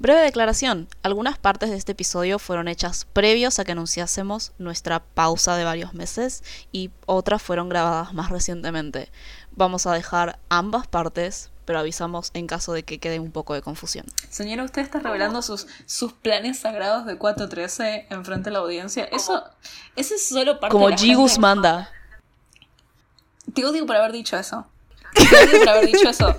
Breve declaración. Algunas partes de este episodio fueron hechas previos a que anunciásemos nuestra pausa de varios meses y otras fueron grabadas más recientemente. Vamos a dejar ambas partes, pero avisamos en caso de que quede un poco de confusión. Señora, usted está revelando sus, sus planes sagrados de 413 enfrente de la audiencia. Eso, eso es solo parte Como de la Gigus gente- manda. Te odio por haber dicho eso. Te odio por haber dicho eso.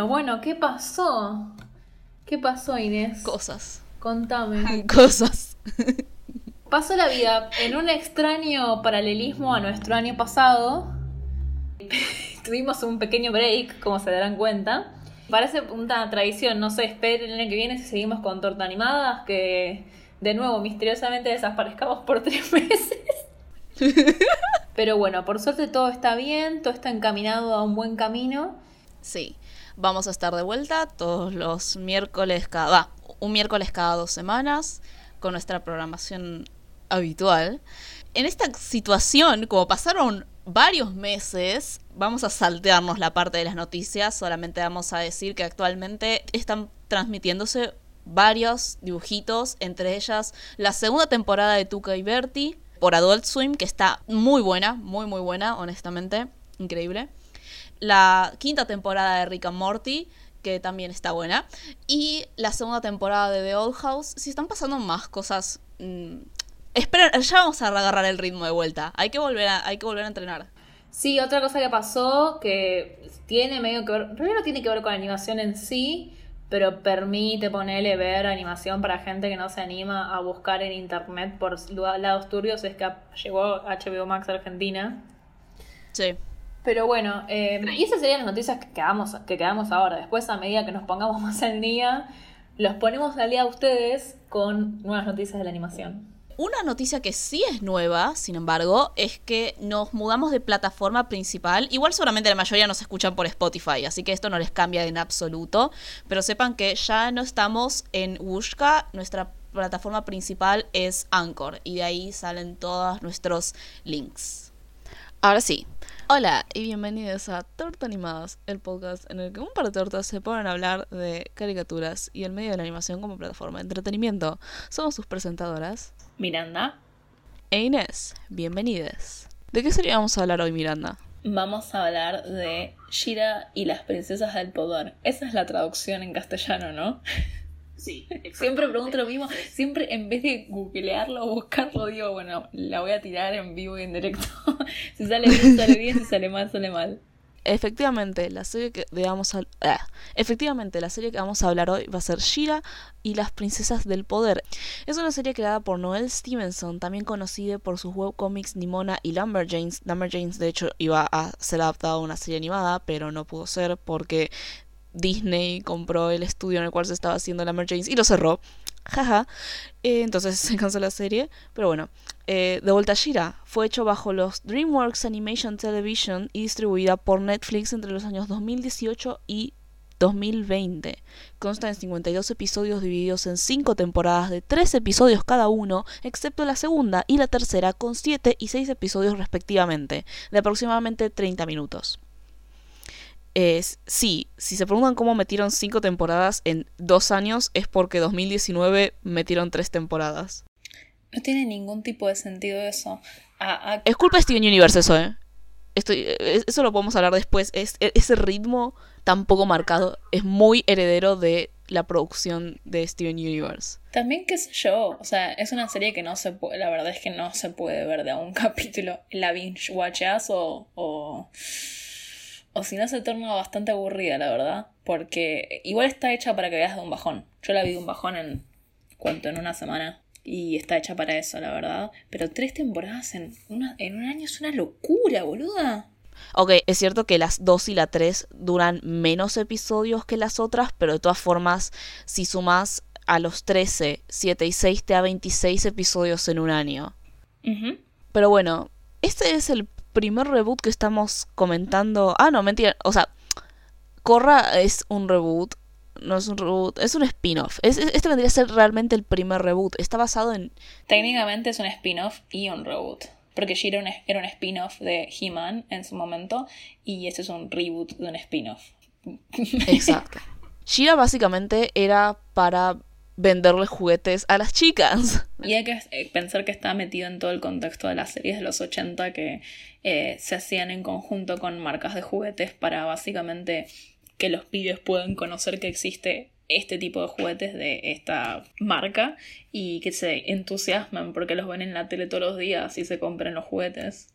Bueno, bueno, ¿qué pasó? ¿Qué pasó, Inés? Cosas. Contame. Cosas. Pasó la vida en un extraño paralelismo a nuestro año pasado. Tuvimos un pequeño break, como se darán cuenta. Parece una tradición, no sé, esperen el año que viene si seguimos con torta animadas, que de nuevo misteriosamente desaparezcamos por tres meses. Pero bueno, por suerte todo está bien, todo está encaminado a un buen camino. Sí. Vamos a estar de vuelta todos los miércoles cada... un miércoles cada dos semanas con nuestra programación habitual. En esta situación, como pasaron varios meses, vamos a saltearnos la parte de las noticias, solamente vamos a decir que actualmente están transmitiéndose varios dibujitos, entre ellas la segunda temporada de Tuca y Bertie por Adult Swim, que está muy buena, muy muy buena, honestamente, increíble. La quinta temporada de Rick and Morty, que también está buena. Y la segunda temporada de The Old House. Si están pasando más cosas. mm, esperen, ya vamos a agarrar el ritmo de vuelta. Hay que volver a, hay que volver a entrenar. Sí, otra cosa que pasó que tiene medio que ver, en realidad no tiene que ver con la animación en sí, pero permite ponerle ver animación para gente que no se anima a buscar en internet por lados turbios, es que llegó HBO Max a Argentina. Sí. Pero bueno, eh, y esas serían las noticias que quedamos, que quedamos ahora. Después, a medida que nos pongamos más al día, los ponemos al día a ustedes con nuevas noticias de la animación. Una noticia que sí es nueva, sin embargo, es que nos mudamos de plataforma principal. Igual seguramente la mayoría nos escuchan por Spotify, así que esto no les cambia en absoluto. Pero sepan que ya no estamos en Wushka, nuestra plataforma principal es Anchor y de ahí salen todos nuestros links. Ahora sí. Hola y bienvenidos a Torta Animadas, el podcast en el que un par de tortas se ponen a hablar de caricaturas y el medio de la animación como plataforma de entretenimiento. Somos sus presentadoras, Miranda, e Inés, bienvenidas. ¿De qué serie vamos a hablar hoy, Miranda? vamos a hablar de Shira y las princesas del poder. Esa es la traducción en castellano, ¿no? Sí, Siempre pregunto lo mismo, siempre en vez de googlearlo o buscarlo, digo, bueno, la voy a tirar en vivo y en directo. si sale bien, sale bien, si sale mal, sale mal. Efectivamente, la serie que de vamos a ah, efectivamente la serie que vamos a hablar hoy va a ser Shira y las princesas del poder. Es una serie creada por Noel Stevenson, también conocida por sus webcomics Nimona y Lumberjanes. Lumberjanes de hecho iba a ser adaptada a una serie animada, pero no pudo ser porque Disney compró el estudio en el cual se estaba haciendo Lumberjanes y lo cerró. Jaja. Eh, entonces se canceló la serie. Pero bueno. Eh, de vuelta a Shira. Fue hecho bajo los DreamWorks Animation Television y distribuida por Netflix entre los años 2018 y 2020. Consta en 52 episodios divididos en 5 temporadas de 3 episodios cada uno, excepto la segunda y la tercera con 7 y 6 episodios respectivamente, de aproximadamente 30 minutos. Es, sí, si se preguntan cómo metieron 5 temporadas en 2 años, es porque 2019 metieron 3 temporadas. No tiene ningún tipo de sentido eso. Es culpa de Steven Universe eso, ¿eh? Estoy, eh, eso lo podemos hablar después. Es, e- ese ritmo tan poco marcado es muy heredero de la producción de Steven Universe. También, qué sé yo, o sea, es una serie que no se puede, la verdad es que no se puede ver de a un capítulo. La binge watchas o, o, o si no se torna bastante aburrida, la verdad. Porque igual está hecha para que veas de un bajón. Yo la vi de un bajón en, ¿cuánto? En una semana. Y está hecha para eso, la verdad. Pero tres temporadas en, una, en un año es una locura, boluda. Ok, es cierto que las 2 y la 3 duran menos episodios que las otras, pero de todas formas, si sumas a los 13, 7 y 6 te da 26 episodios en un año. Pero bueno, este es el primer reboot que estamos comentando. Ah, no, mentira. O sea, Corra es un reboot. No es un reboot, es un spin-off. este vendría a ser realmente el primer reboot. Está basado en. Técnicamente es un spin-off y un reboot. Porque Shira era un spin-off de He-Man en su momento. Y este es un reboot de un spin-off. Exacto. Shira básicamente era para venderle juguetes a las chicas. Y hay que eh, pensar que está metido en todo el contexto de las series de los 80 que eh, se hacían en conjunto con marcas de juguetes para básicamente que los pibes puedan conocer que existe este tipo de juguetes de esta marca y que se entusiasmen porque los ven en la tele todos los días y se compren los juguetes.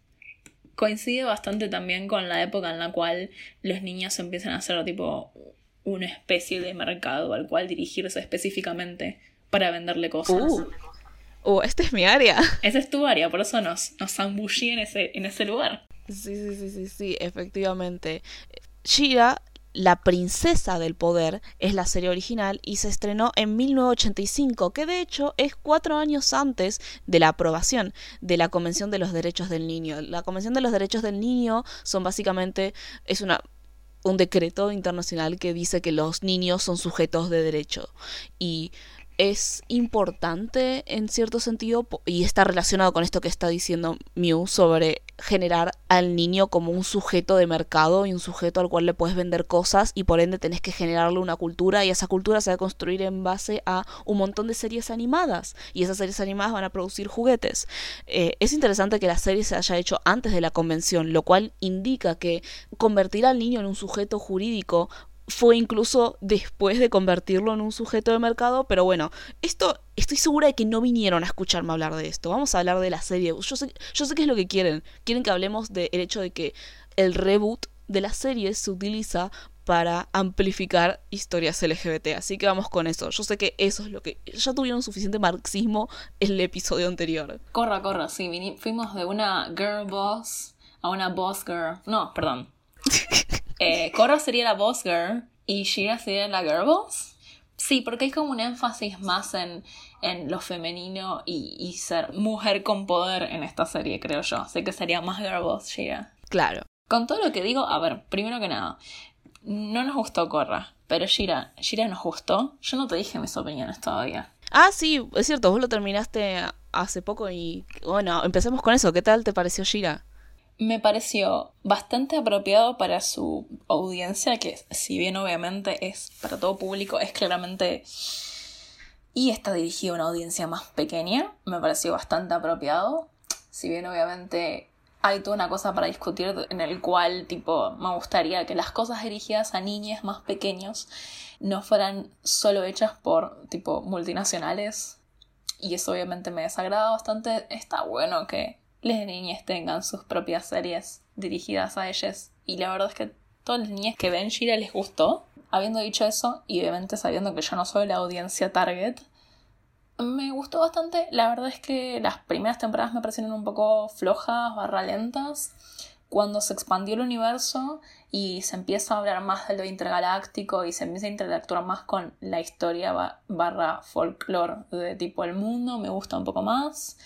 Coincide bastante también con la época en la cual los niños empiezan a hacer tipo una especie de mercado al cual dirigirse específicamente para venderle cosas. Uh, uh esta es mi área. Esa es tu área, por eso nos, nos zambullí en ese, en ese lugar. Sí, sí, sí, sí, sí, efectivamente. Shira, la princesa del poder, es la serie original y se estrenó en 1985, que de hecho es cuatro años antes de la aprobación de la Convención de los Derechos del Niño. La Convención de los Derechos del Niño son básicamente, es una un decreto internacional que dice que los niños son sujetos de derecho. Y es importante en cierto sentido y está relacionado con esto que está diciendo Mew sobre generar al niño como un sujeto de mercado y un sujeto al cual le puedes vender cosas y por ende tenés que generarle una cultura y esa cultura se va a construir en base a un montón de series animadas y esas series animadas van a producir juguetes. Eh, es interesante que la serie se haya hecho antes de la convención, lo cual indica que convertir al niño en un sujeto jurídico fue incluso después de convertirlo en un sujeto de mercado, pero bueno, esto estoy segura de que no vinieron a escucharme hablar de esto. Vamos a hablar de la serie. Yo sé, yo sé qué es lo que quieren. Quieren que hablemos del hecho de que el reboot de la serie se utiliza para amplificar historias LGBT. Así que vamos con eso. Yo sé que eso es lo que... Ya tuvieron suficiente marxismo en el episodio anterior. Corra, corra, sí. fuimos de una girl boss a una boss girl. No, perdón. Eh, Korra sería la boss girl y Shira sería la girl boss. Sí, porque hay como un énfasis más en, en lo femenino y, ser mujer con poder en esta serie, creo yo. Así que sería más girl boss Shira. Claro. Con todo lo que digo, a ver, primero que nada, no nos gustó Korra, pero Shira, Shira nos gustó. Yo no te dije mis opiniones todavía. Ah, sí, es cierto, vos lo terminaste hace poco y bueno, empecemos con eso. ¿Qué tal te pareció Shira? Me pareció bastante apropiado para su audiencia, que si bien obviamente es para todo público, es claramente... Y está dirigido a una audiencia más pequeña, me pareció bastante apropiado. Si bien obviamente hay toda una cosa para discutir en el cual tipo me gustaría que las cosas dirigidas a niñas más pequeños no fueran solo hechas por tipo multinacionales y eso obviamente me desagrada bastante está bueno que las niñas tengan sus propias series dirigidas a ellas. Y la verdad es que todas las niñas que ven Shira les gustó. Habiendo dicho eso, y obviamente sabiendo que yo no soy la audiencia target, me gustó bastante. La verdad es que las primeras temporadas me parecieron un poco flojas, barra lentas. Cuando se expandió el universo y se empieza a hablar más de lo intergaláctico y se empieza a interactuar más con la historia barra folklore de tipo el mundo, me gusta un poco más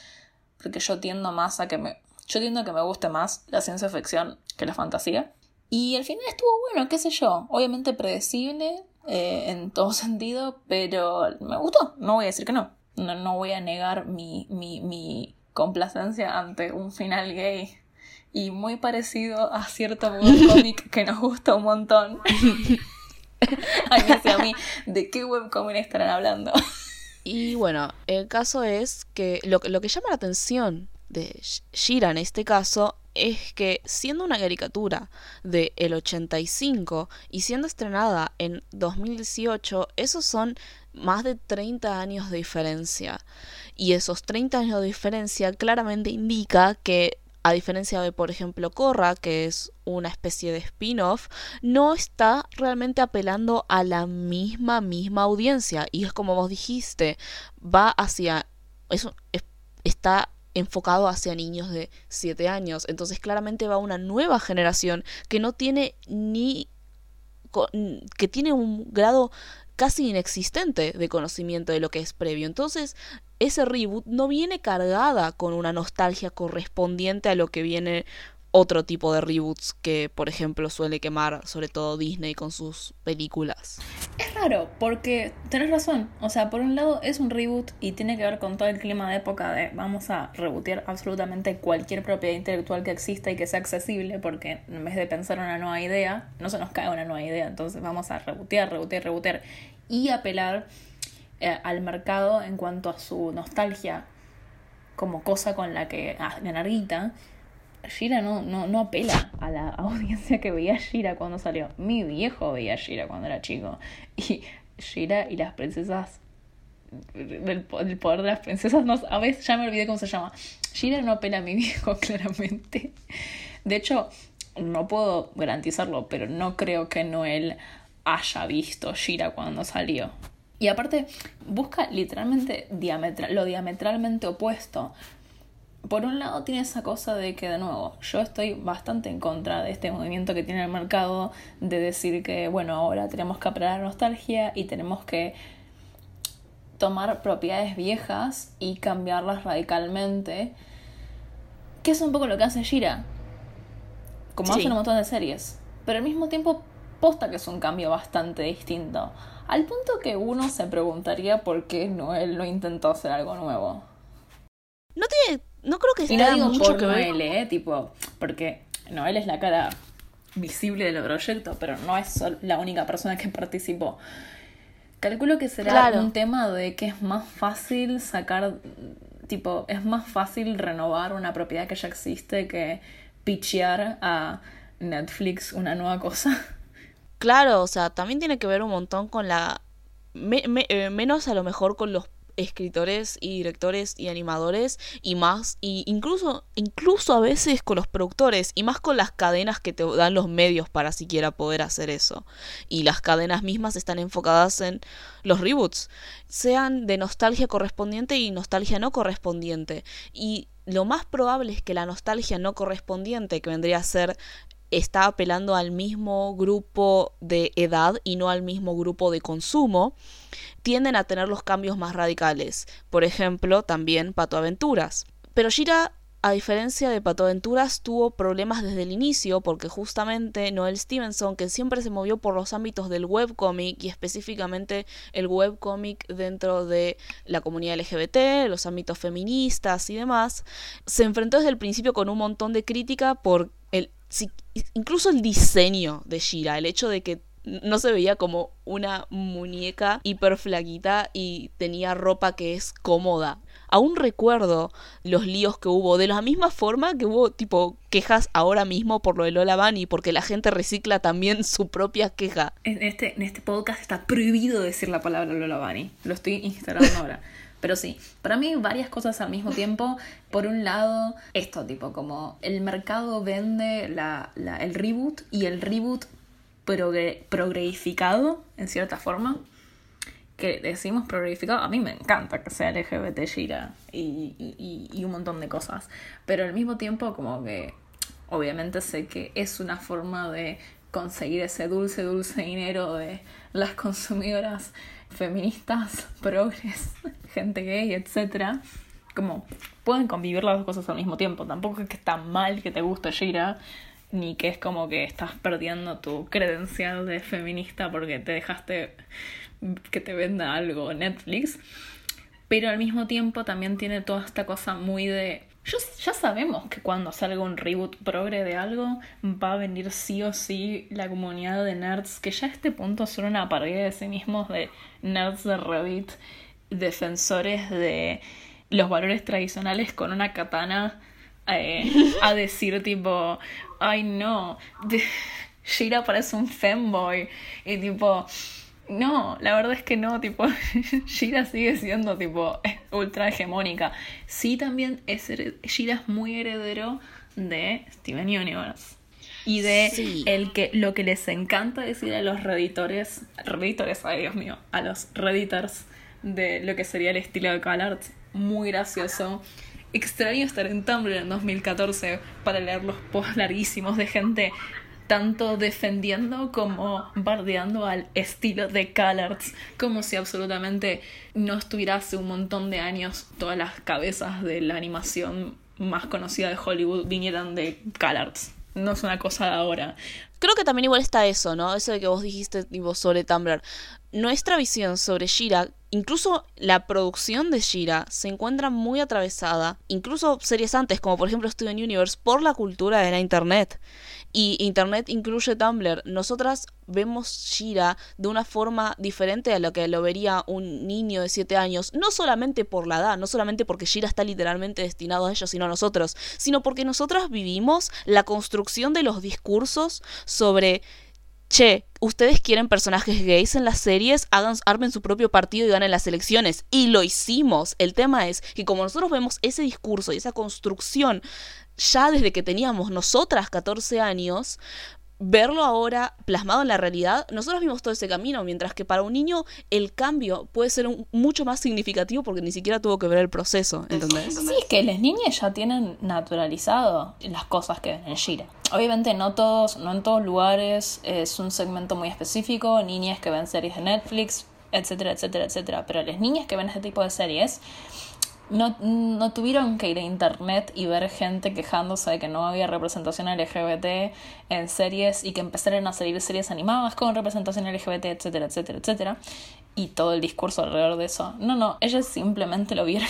porque yo tiendo más a que me... Yo tiendo a que me guste más la ciencia ficción que la fantasía. Y al final estuvo bueno, qué sé yo. Obviamente predecible eh, en todo sentido, pero me gustó. No voy a decir que no. No, voy a negar mi, mi, mi complacencia ante un final gay y muy parecido a cierto webcomic que nos gusta un montón. Ay, a mí, ¿de qué webcomic estarán hablando? Y bueno, el caso es que lo, lo que llama la atención de Shira en este caso es que siendo una caricatura de el 85 y siendo estrenada en 2018, esos son más de 30 años de diferencia. Y esos 30 años de diferencia claramente indica que a diferencia de, por ejemplo, Korra, que es una especie de spin-off, no está realmente apelando a la misma, misma audiencia. Y es como vos dijiste, va hacia... Eso está enfocado hacia niños de 7 años. Entonces claramente va una nueva generación que no tiene ni que tiene un grado casi inexistente de conocimiento de lo que es previo. Entonces, ese reboot no viene cargada con una nostalgia correspondiente a lo que viene otro tipo de reboots que, por ejemplo, suele quemar sobre todo Disney con sus películas. Es raro, porque tenés razón. O sea, por un lado es un reboot y tiene que ver con todo el clima de época de vamos a rebootear absolutamente cualquier propiedad intelectual que exista y que sea accesible, porque en vez de pensar una nueva idea, no se nos cae una nueva idea. Entonces vamos a rebootear, rebootear, rebootear y apelar eh, al mercado en cuanto a su nostalgia como cosa con la que ah, ganar guita Shira no, no, no apela a la audiencia que veía Shira cuando salió. Mi viejo veía Shira cuando era chico. Y Shira y las princesas. El, poder de las princesas. No, a veces ya me olvidé cómo se llama. Shira no apela a mi viejo, claramente. De hecho, no puedo garantizarlo, pero no creo que Noel haya visto Shira cuando salió. Y aparte, busca literalmente diametral, lo diametralmente opuesto. Por un lado tiene esa cosa de que, de nuevo, yo estoy bastante en contra de este movimiento que tiene el mercado de decir que, bueno, ahora tenemos que apelar a nostalgia y tenemos que tomar propiedades viejas y cambiarlas radicalmente, que es un poco lo que hace Shira, como hace un montón de series, pero al mismo tiempo posta que es un cambio bastante distinto, al punto que uno se preguntaría por qué Noel no intentó hacer algo nuevo. No tiene no creo que sea mucho que Noel, ¿eh? Tipo, porque Noel es la cara visible del proyecto, pero no es la única persona que participó. Calculo que será un tema de que es más fácil sacar, tipo, es más fácil renovar una propiedad que ya existe que pitchear a Netflix una nueva cosa. Claro, o sea, también tiene que ver un montón con la... Eh, menos a lo mejor con los escritores y directores y animadores y más y incluso incluso a veces con los productores y más con las cadenas que te dan los medios para siquiera poder hacer eso. Y las cadenas mismas están enfocadas en los reboots sean de nostalgia correspondiente y nostalgia no correspondiente. Y lo más probable es que la nostalgia no correspondiente que vendría a ser está apelando al mismo grupo de edad y no al mismo grupo de consumo, tienden a tener los cambios más radicales. Por ejemplo, también Pato Aventuras. Pero Shira a diferencia de Pato Aventuras, tuvo problemas desde el inicio porque justamente Noel Stevenson, que siempre se movió por los ámbitos del webcomic y específicamente el webcomic dentro de la comunidad LGBT, los ámbitos feministas y demás, se enfrentó desde el principio con un montón de crítica por el incluso el diseño de Shira, el hecho de que no se veía como una muñeca hiper flaquita y tenía ropa que es cómoda. Aún recuerdo los líos que hubo, de la misma forma que hubo tipo quejas ahora mismo por lo de Lola Bunny, porque la gente recicla también su propia queja. En este, en este podcast está prohibido decir la palabra Lola Bunny. Lo estoy instalando ahora. Pero sí, para mí varias cosas al mismo tiempo. Por un lado, esto tipo como el mercado vende la, el reboot y el reboot progreificado, en cierta forma. Que decimos progreificado, a mí me encanta que sea LGBT gira y, y, y un montón de cosas. Pero al mismo tiempo como que obviamente sé que es una forma de conseguir ese dulce, dulce dinero de las consumidoras feministas, progres, gente gay, etc. Como pueden convivir las dos cosas al mismo tiempo. Tampoco es que está mal que te guste Shira, ni que es como que estás perdiendo tu credencial de feminista porque te dejaste que te venda algo Netflix. Pero al mismo tiempo también tiene toda esta cosa muy de ya sabemos que cuando salga un reboot progre de algo, va a venir sí o sí la comunidad de nerds, que ya a este punto son una pared de sí mismos de nerds de Reddit, defensores de los valores tradicionales con una katana eh, a decir tipo, ay no, Shira parece un femboy y tipo no, la verdad es que no, tipo, Shira sigue siendo tipo ultra hegemónica. Sí, también es Shira es muy heredero de Steven Universe. Y de el que lo que les encanta decir a los reditores, reditores, ay Dios mío, a los redditors de lo que sería el estilo de CalArts, muy gracioso, extraño estar en Tumblr en 2014 para leer los posts larguísimos de gente tanto defendiendo como bardeando al estilo de CalArts, como si absolutamente no estuviera hace un montón de años todas las cabezas de la animación más conocida de Hollywood vinieran de CalArts. No es una cosa de ahora. Creo que también igual está eso, ¿no? Eso de que vos dijiste tipo, sobre Tumblr. Nuestra visión sobre Shira, incluso la producción de Shira, se encuentra muy atravesada, incluso series antes, como por ejemplo Steven Universe, por la cultura de la Internet. Y Internet incluye Tumblr. Nosotras vemos Shira de una forma diferente a lo que lo vería un niño de 7 años. No solamente por la edad, no solamente porque Shira está literalmente destinado a ellos, sino a nosotros, sino porque nosotras vivimos la construcción de los discursos sobre che, ustedes quieren personajes gays en las series, hagan, armen su propio partido y ganen las elecciones. Y lo hicimos. El tema es que como nosotros vemos ese discurso y esa construcción ya desde que teníamos nosotras 14 años, verlo ahora plasmado en la realidad, nosotros vimos todo ese camino, mientras que para un niño el cambio puede ser mucho más significativo porque ni siquiera tuvo que ver el proceso, ¿entendés? Sí, es que las niñas ya tienen naturalizado las cosas que ven en Shira. Obviamente no todos, no en todos lugares es un segmento muy específico, niñas que ven series de Netflix, etcétera, etcétera, etcétera, pero las niñas que ven este tipo de series no, no tuvieron que ir a internet y ver gente quejándose de que no había representación LGBT en series y que empezaron a salir series animadas con representación LGBT, etcétera, etcétera, etcétera. Y todo el discurso alrededor de eso. No, no, ellas simplemente lo vieron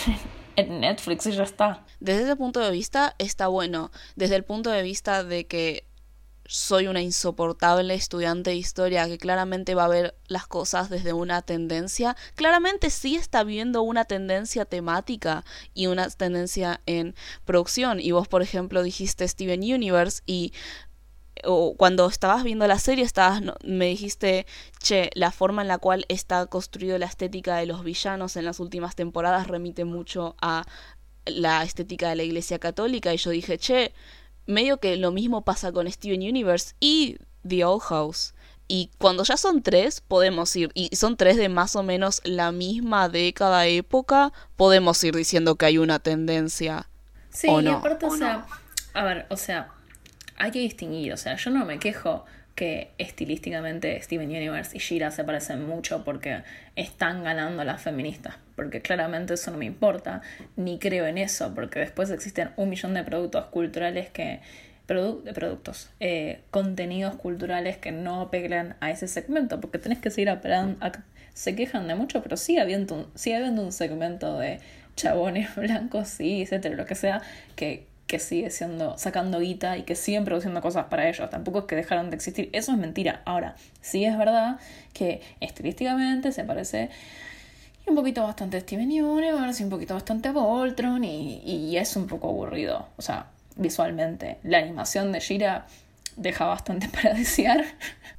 en Netflix y ya está. Desde ese punto de vista está bueno. Desde el punto de vista de que soy una insoportable estudiante de historia que claramente va a ver las cosas desde una tendencia, claramente sí está viendo una tendencia temática y una tendencia en producción. Y vos, por ejemplo, dijiste Steven Universe y o cuando estabas viendo la serie estabas me dijiste che la forma en la cual está construido la estética de los villanos en las últimas temporadas remite mucho a la estética de la iglesia católica y yo dije che medio que lo mismo pasa con Steven Universe y The Old House. Y cuando ya son tres, podemos ir, y son tres de más o menos la misma década, época, podemos ir diciendo que hay una tendencia. Sí, y aparte, o, sea, a ver, o sea, hay que distinguir, o sea, yo no me quejo que estilísticamente Steven Universe y Shira se parecen mucho porque están ganando las feministas, porque claramente eso no me importa, ni creo en eso, porque después existen un millón de productos culturales que productos, eh, contenidos culturales que no apelan a ese segmento, porque tenés que seguir apelando, se quejan de mucho, pero sigue habiendo, sigue habiendo un segmento de chabones blancos, sí, etcétera, lo que sea, que, que sigue siendo, sacando guita y que siguen produciendo cosas para ellos. Tampoco es que dejaron de existir. Eso es mentira. Ahora, sí es verdad que estilísticamente se parece un poquito bastante Steven Universe y un poquito bastante Voltron y, y es un poco aburrido. O sea, visualmente. La animación de Shira deja bastante para desear.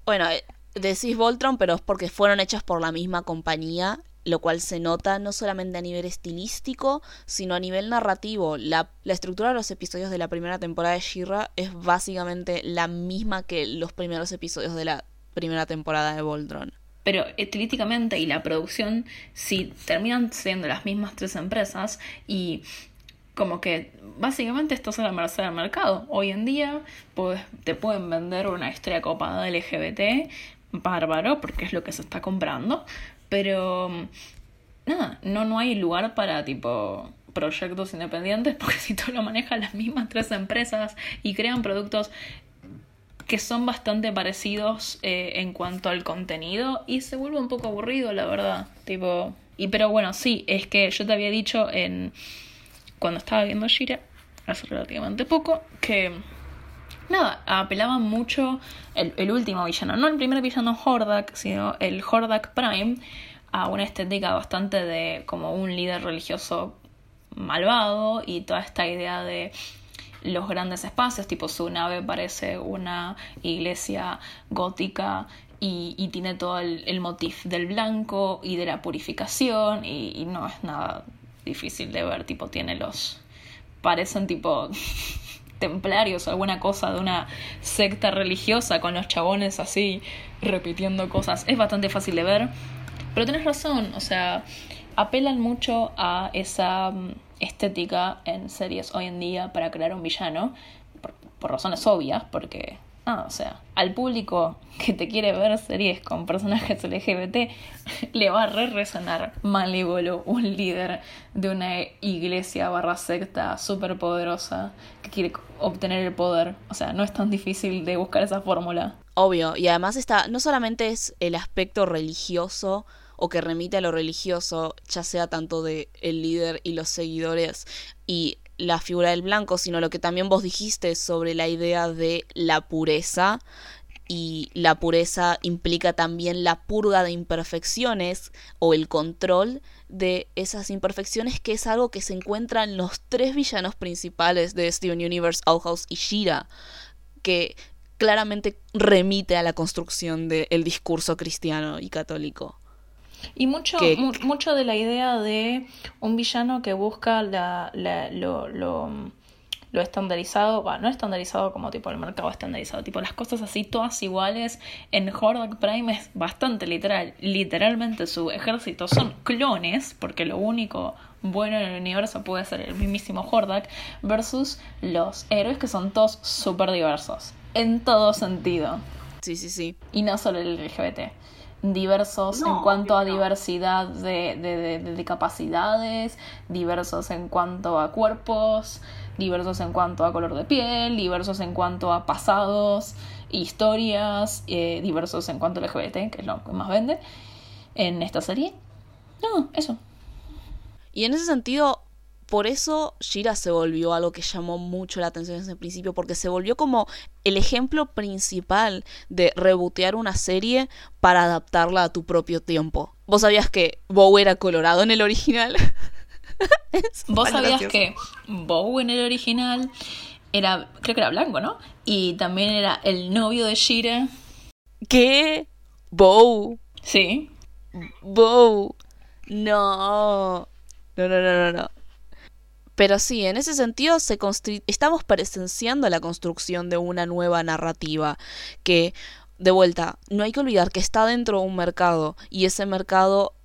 Bueno, eh, decís Voltron, pero es porque fueron hechas por la misma compañía lo cual se nota no solamente a nivel estilístico, sino a nivel narrativo. La, estructura de los episodios de la primera temporada de She-Ra es básicamente la misma que los primeros episodios de la primera temporada de Voltron. Pero estilísticamente y la producción sí terminan siendo las mismas tres empresas y como que básicamente esto es la merced del mercado. Hoy en día pues, te pueden vender una historia copada LGBT, bárbaro, porque es lo que se está comprando, pero nada, no, no hay lugar para tipo proyectos independientes porque si todo lo manejan las mismas tres empresas y crean productos que son bastante parecidos eh, en cuanto al contenido y se vuelve un poco aburrido la verdad tipo y pero bueno sí es que yo te había dicho en cuando estaba viendo Shira hace relativamente poco que nada, apelaban mucho el, último villano, no el primer villano Hordak, sino el Hordak Prime, a una estética bastante de como un líder religioso malvado y toda esta idea de los grandes espacios, tipo su nave parece una iglesia gótica y, tiene todo el, el motif del blanco y de la purificación y, y no es nada difícil de ver, tipo tiene los... parecen tipo templarios o alguna cosa de una secta religiosa con los chabones así repitiendo cosas. Es bastante fácil de ver. Pero tenés razón, o sea, apelan mucho a esa mm, estética en series hoy en día para crear un villano, por razones obvias, porque Ah, o sea, al público que te quiere ver series con personajes LGBT le va a re resonar Malévolo, un líder de una iglesia barra secta súper poderosa que quiere obtener el poder. O sea, no es tan difícil de buscar esa fórmula. Obvio, y además está, no solamente es el aspecto religioso o que remite a lo religioso, ya sea tanto de el líder y los seguidores y la figura del blanco, sino lo que también vos dijiste sobre la idea de la pureza. Y la pureza implica también la purga de imperfecciones o el control de esas imperfecciones, que es algo que se encuentra en los tres villanos principales de Steven Universe, Outhouse y Shira, que claramente remite a la construcción del discurso cristiano y católico. Y mucho, mucho de la idea de un villano que busca la, lo, lo, lo, estandarizado, bueno, no estandarizado como tipo el mercado estandarizado, tipo las cosas así todas iguales, en Hordak Prime es bastante literal. Literalmente su ejército son clones, porque lo único bueno en el universo puede ser el mismísimo Hordak, versus los héroes que son todos súper diversos, en todo sentido. Sí, sí, sí. Y no solo el LGBT diversos en cuanto a diversidad de, de, de, capacidades, diversos en cuanto a cuerpos, diversos en cuanto a color de piel, diversos en cuanto a pasados, historias, eh, diversos en cuanto a LGBT, que es lo que más vende en esta serie. No, eso. Y en ese sentido, por eso Shira se volvió algo que llamó mucho la atención desde el principio, porque se volvió como el ejemplo principal de rebotear una serie para adaptarla a tu propio tiempo. ¿Vos sabías que Bow era colorado en el original? ¿Vos sabías que Bow en el original era, creo que era blanco, ¿no? Y también era el novio de Shira. ¿Qué? Bow. Sí. Bow. No. No, no, no, no, no. Pero sí, en ese sentido se estamos presenciando la construcción de una nueva narrativa que, de vuelta, no hay que olvidar que está dentro de un mercado y ese mercado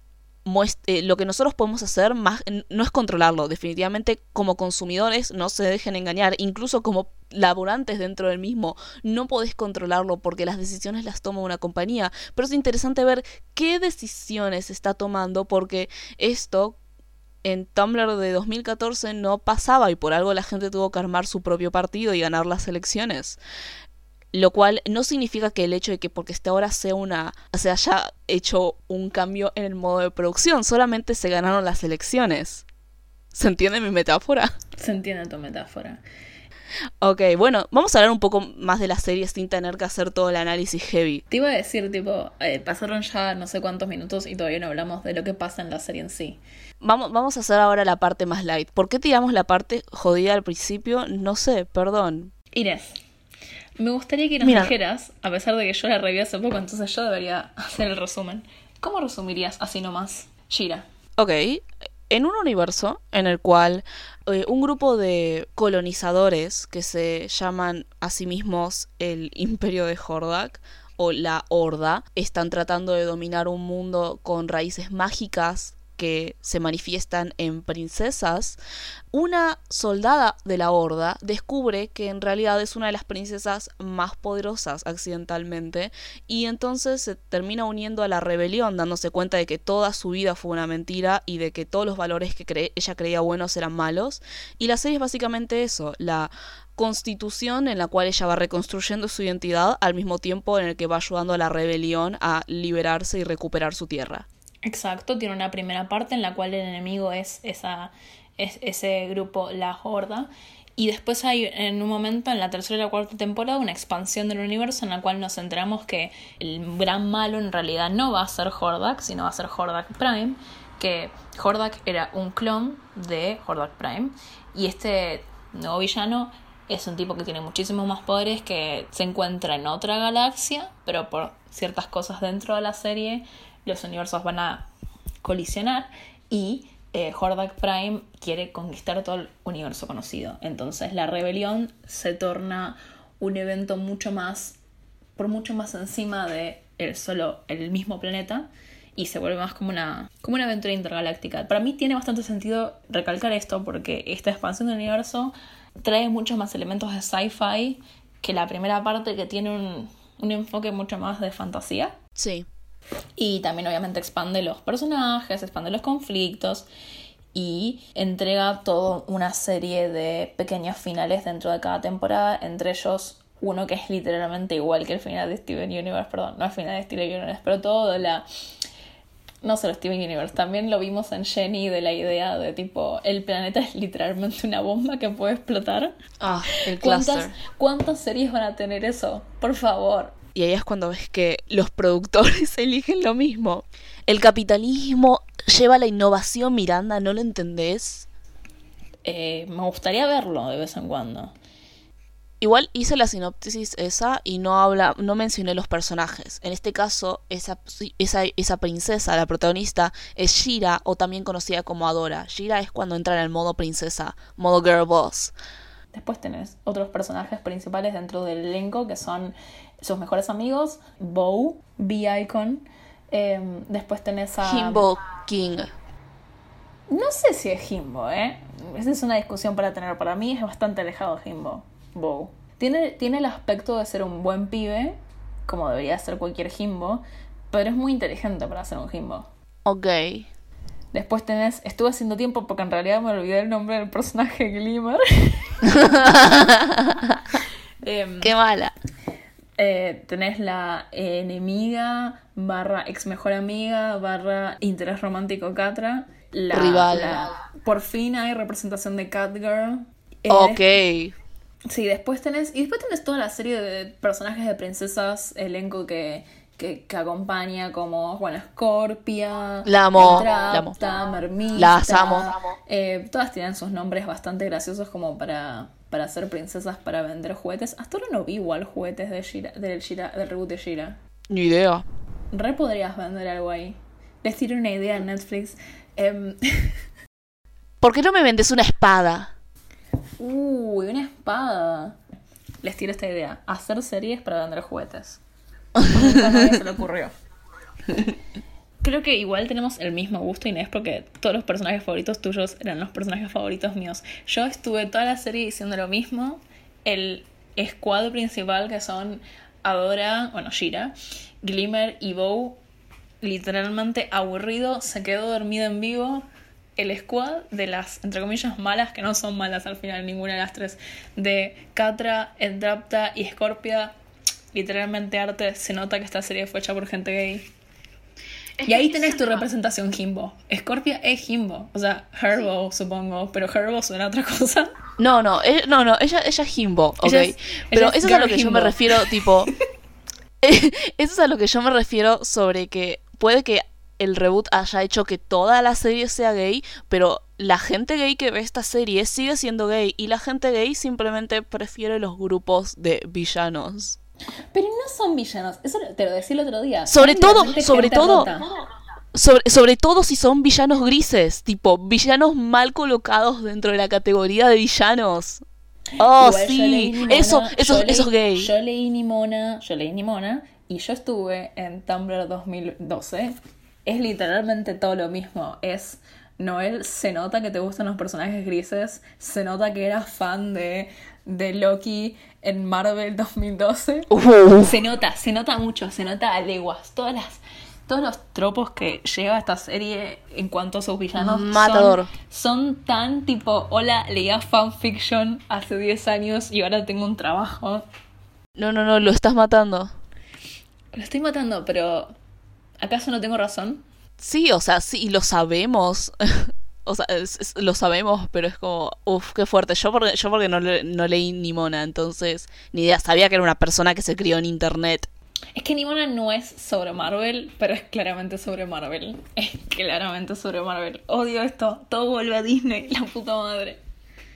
eh, lo que nosotros podemos hacer más no es controlarlo, definitivamente como consumidores no se dejen engañar, incluso como laborantes dentro del mismo, no podés controlarlo porque las decisiones las toma una compañía, pero es interesante ver qué decisiones está tomando porque esto en Tumblr de 2014 no pasaba y por algo la gente tuvo que armar su propio partido y ganar las elecciones. Lo cual no significa que el hecho de que porque este ahora sea una, se haya hecho un cambio en el modo de producción, solamente se ganaron las elecciones. ¿Se entiende mi metáfora? Se entiende tu metáfora. Ok, bueno, vamos a hablar un poco más de la serie sin tener que hacer todo el análisis heavy. Te iba a decir, tipo, eh, pasaron ya no sé cuántos minutos y todavía no hablamos de lo que pasa en la serie en sí. Vamos, vamos a hacer ahora la parte más light. ¿Por qué tiramos la parte jodida al principio? No sé, perdón. Inés, me gustaría que nos dijeras, a pesar de que yo la reví hace poco, entonces yo debería hacer el resumen. ¿Cómo resumirías así nomás, Shira? Ok, en un universo en el cual eh, un grupo de colonizadores que se llaman a sí mismos el Imperio de Hordak o la Horda están tratando de dominar un mundo con raíces mágicas que se manifiestan en princesas, una soldada de la horda descubre que en realidad es una de las princesas más poderosas accidentalmente y entonces se termina uniendo a la rebelión dándose cuenta de que toda su vida fue una mentira y de que todos los valores que ella creía buenos eran malos y la serie es básicamente eso, la constitución en la cual ella va reconstruyendo su identidad al mismo tiempo en el que va ayudando a la rebelión a liberarse y recuperar su tierra. Exacto, tiene una primera parte en la cual el enemigo es, esa, es ese grupo, la Horda. Y después hay en un momento, en la tercera y la cuarta temporada, una expansión del universo en la cual nos enteramos que el gran malo en realidad no va a ser Hordak, sino va a ser Hordak Prime, que Hordak era un clon de Hordak Prime. Y este nuevo villano es un tipo que tiene muchísimos más poderes, que se encuentra en otra galaxia, pero por ciertas cosas dentro de la serie los universos van a colisionar y eh, Hordak Prime quiere conquistar todo el universo conocido. Entonces la rebelión se torna un evento mucho más, por mucho más encima de el solo el mismo planeta y se vuelve más como una, como una aventura intergaláctica. Para mí tiene bastante sentido recalcar esto porque esta expansión del universo trae muchos más elementos de sci-fi que la primera parte que tiene un, un enfoque mucho más de fantasía. Sí. Y también obviamente expande los personajes, expande los conflictos y entrega toda una serie de pequeños finales dentro de cada temporada, entre ellos uno que es literalmente igual que el final de Steven Universe, perdón, no el final de Steven Universe, pero todo la... No solo Steven Universe, también lo vimos en Jenny de la idea de tipo, el planeta es literalmente una bomba que puede explotar. Ah, el ¿Cuántas, cluster. ¿Cuántas series van a tener eso? Por favor. Y ahí es cuando ves que los productores eligen lo mismo. El capitalismo lleva la innovación, Miranda, ¿no lo entendés? Eh, me gustaría verlo de vez en cuando. Igual hice la sinopsis esa y no habla, no mencioné los personajes. En este caso, esa, esa, esa princesa, la protagonista, es Shira, o también conocida como Adora. Shira es cuando entra en el modo princesa, modo girl boss. Después tenés otros personajes principales dentro del elenco que son sus mejores amigos, Bow, B-Icon. Eh, después tenés a. Himbo King. No sé si es Himbo, ¿eh? Esa es una discusión para tener. Para mí es bastante alejado de Himbo, Bow. Tiene, tiene el aspecto de ser un buen pibe, como debería ser cualquier Himbo, pero es muy inteligente para ser un Himbo. Ok. Después tenés, estuve haciendo tiempo porque en realidad me olvidé el nombre del personaje Glimmer. Em, Qué mala. Eh, tenés la enemiga barra ex mejor amiga barra interés romántico Catra. La, Rival. la- por fin hay representación de Catgirl. Eh, Ok. Sí, después tenés. Y después tenés toda la serie de personajes de princesas, elenco que, que, que acompaña, como, bueno, Scorpia, La amo, Entrapta, la amo. Las amo. Eh, todas tienen sus nombres bastante graciosos como para, para ser princesas para vender juguetes. Hasta ahora no vi igual juguetes de Shira, del, Shira, del reboot de Shira. Ni idea. Re podrías vender algo ahí. Les tiro una idea en Netflix. Em, ¿Por qué no me vendes una espada? Uy, una espada. Les tiro esta idea. Hacer series para vender juguetes. Se le ocurrió. Creo que igual tenemos el mismo gusto, Inés, porque todos los personajes favoritos tuyos eran los personajes favoritos míos. Yo estuve toda la serie diciendo lo mismo. El squad principal, que son Adora, bueno, Shira, Glimmer y Bow, literalmente aburrido, se quedó dormido en vivo. El squad de las, entre comillas, malas, que no son malas al final, ninguna de las tres, de Catra, Entrapta y Scorpia, literalmente arte, se nota que esta serie fue hecha por gente gay. Y ahí tenés tu representación Jimbo. Scorpia es Jimbo. O sea, Herbo, supongo. Pero Herbo suena a otra cosa. No, no, eh, no, no, ella, ella es Jimbo, ok. Ella es- Pero ella es eso es a lo que yo me refiero, tipo. eso es a lo que yo me refiero sobre que puede que el reboot haya hecho que toda la serie sea gay, pero la gente gay que ve esta serie sigue siendo gay y la gente gay simplemente prefiere los grupos de villanos. Pero no son villanos. Eso te lo decía el otro día. Sobre todo, sobre todo. Sobre, sobre todo si son villanos grises, tipo villanos mal colocados dentro de la categoría de villanos. Oh, Igual sí, Nimona, eso, eso, leí- eso es gay. Yo leí Nimona, yo leí Nimona y yo estuve en Tumblr 2012. Es literalmente todo lo mismo. Es Noel, se nota que te gustan los personajes grises, se nota que eras fan de, de Loki en Marvel 2012. Uh, Se nota, se nota mucho, se nota a leguas. Todas las, todos los tropos que lleva esta serie en cuanto a sus villanos son- Matador. Son, tan tipo, hola, leía fanfiction hace 10 años y ahora tengo un trabajo. no, no, no, lo estás matando. Lo estoy matando, pero ¿acaso no tengo razón? Sí, o sea, sí, lo sabemos. o sea, es- es- lo sabemos, pero es como, uff, qué fuerte. Yo porque, yo porque no, le- no leí ni mona, entonces ni idea. Sabía que era una persona que se crió en internet. Es que Nimona no es sobre Marvel, pero es claramente sobre Marvel. Es claramente sobre Marvel. Odio esto. Todo vuelve a Disney, la puta madre.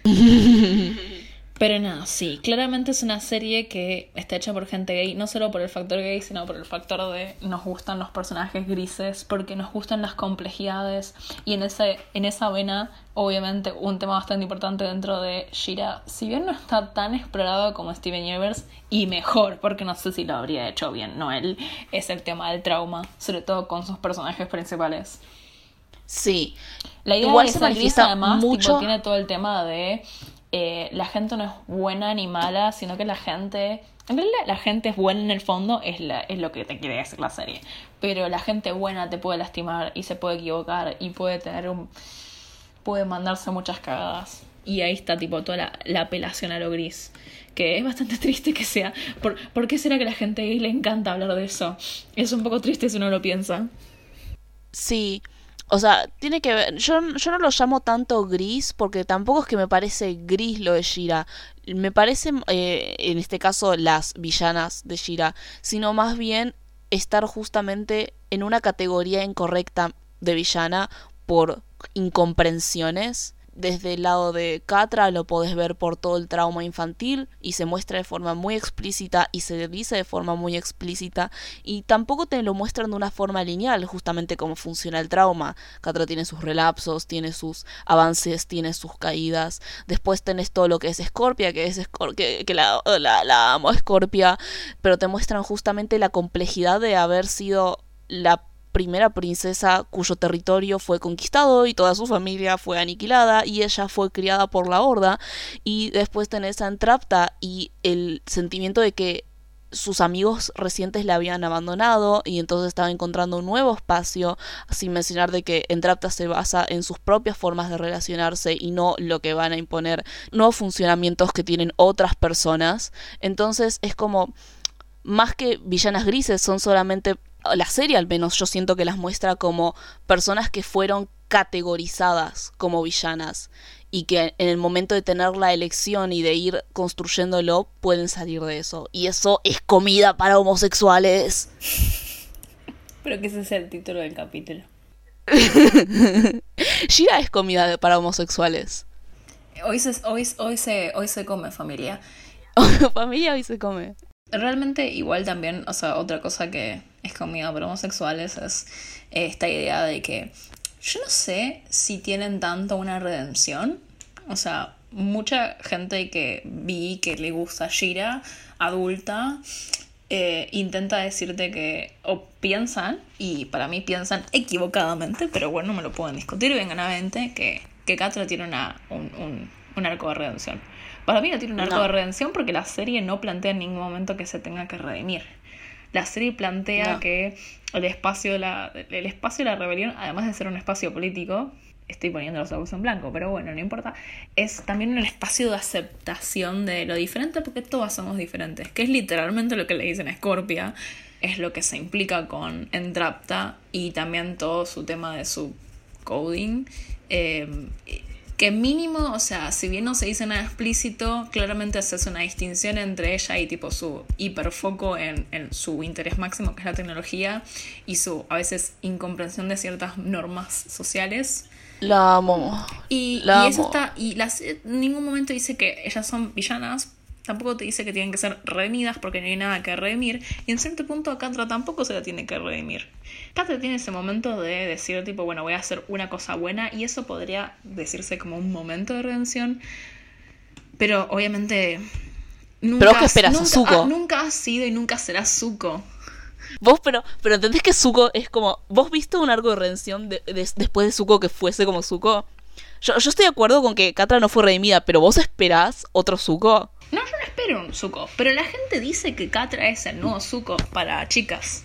Pero nada, sí, claramente es una serie que está hecha por gente gay, no solo por el factor gay, sino por el factor de nos gustan los personajes grises, porque nos gustan las complejidades y en, ese, en esa vena, obviamente, un tema bastante importante dentro de Shira, si bien no está tan explorado como Steven Universe, y mejor, porque no sé si lo habría hecho bien Noel, es el tema del trauma, sobre todo con sus personajes principales. Sí. La idea Igual de se manifiesta además mucho... tiene todo el tema de eh, la gente no es buena ni mala, sino que la gente... En realidad la gente es buena en el fondo, es, la, es lo que te quiere decir la serie. Pero la gente buena te puede lastimar y se puede equivocar y puede tener un... puede mandarse muchas cagadas. Y ahí está tipo toda la, la apelación a lo gris. Que es bastante triste que sea. ¿Por, ¿Por qué será que a la gente gay le encanta hablar de eso? Es un poco triste si uno lo piensa. Sí, o sea, tiene que ver. Yo, yo no lo llamo tanto gris porque tampoco es que me parece gris lo de Shira. Me parecen, eh, en este caso, las villanas de Shira, sino más bien estar justamente en una categoría incorrecta de villana por incomprensiones desde el lado de Catra lo podés ver por todo el trauma infantil y se muestra de forma muy explícita y se dice de forma muy explícita y tampoco te lo muestran de una forma lineal justamente cómo funciona el trauma. Catra tiene sus relapsos, tiene sus avances, tiene sus caídas. Después tenés todo lo que es Scorpia, que es que, que la, la, amo Scorpia, pero te muestran justamente la complejidad de haber sido la primera princesa cuyo territorio fue conquistado y toda su familia fue aniquilada y ella fue criada por la horda y después tenés a Entrapta y el sentimiento de que sus amigos recientes la habían abandonado y entonces estaba encontrando un nuevo espacio, sin mencionar de que Entrapta se basa en sus propias formas de relacionarse y no lo que van a imponer nuevos funcionamientos que tienen otras personas. Entonces es como más que villanas grises, son solamente la serie al menos yo siento que las muestra como personas que fueron categorizadas como villanas y que en el momento de tener la elección y de ir construyéndolo pueden salir de eso. Y eso es comida para homosexuales. Pero que ese es el título del capítulo. Shira es comida para homosexuales. Hoy se, hoy, hoy se, hoy se come familia. familia hoy se come. Realmente igual también, o sea, otra cosa que es comida para homosexuales es esta idea de que yo no sé si tienen tanto una redención. O sea, mucha gente que vi que le gusta Shira, adulta, eh, intenta decirte que, o piensan, y para mí piensan equivocadamente, pero bueno, me lo pueden discutir bien ganamente, que, que Catra tiene una, un, un, un arco de redención. Para mí no tiene un arco de redención porque la serie no plantea en ningún momento que se tenga que redimir. La serie plantea que el espacio, de la, el espacio de la rebelión, además de ser un espacio político, estoy poniendo los ojos en blanco, pero bueno, no importa, es también un espacio de aceptación de lo diferente porque todas somos diferentes, que es literalmente lo que le dicen a Scorpia, es lo que se implica con Entrapta y también todo su tema de su coding. Eh, que mínimo, o sea, si bien no se dice nada explícito, claramente hace una distinción entre ella y tipo su hiperfoco en, en, su interés máximo, que es la tecnología, y su a veces incomprensión de ciertas normas sociales. La amo. Y, y eso está, y las, en ningún momento dice que ellas son villanas, tampoco te dice que tienen que ser redimidas porque no hay nada que redimir. Y en cierto punto a Catra tampoco se la tiene que redimir. Catra tiene ese momento de decir tipo, bueno, voy a hacer una cosa buena y eso podría decirse como un momento de redención. Pero obviamente... Nunca, pero que esperas nunca, nunca has sido y nunca serás Zuko. Vos, pero, pero entendés que Zuko es como. ¿Vos viste un arco de redención después de Zuko que fuese como Zuko? Yo, yo estoy de acuerdo con que Catra no fue redimida, pero vos esperás otro Zuko. No, yo no espero un Zuko, pero la gente dice que Catra es el nuevo Zuko para chicas.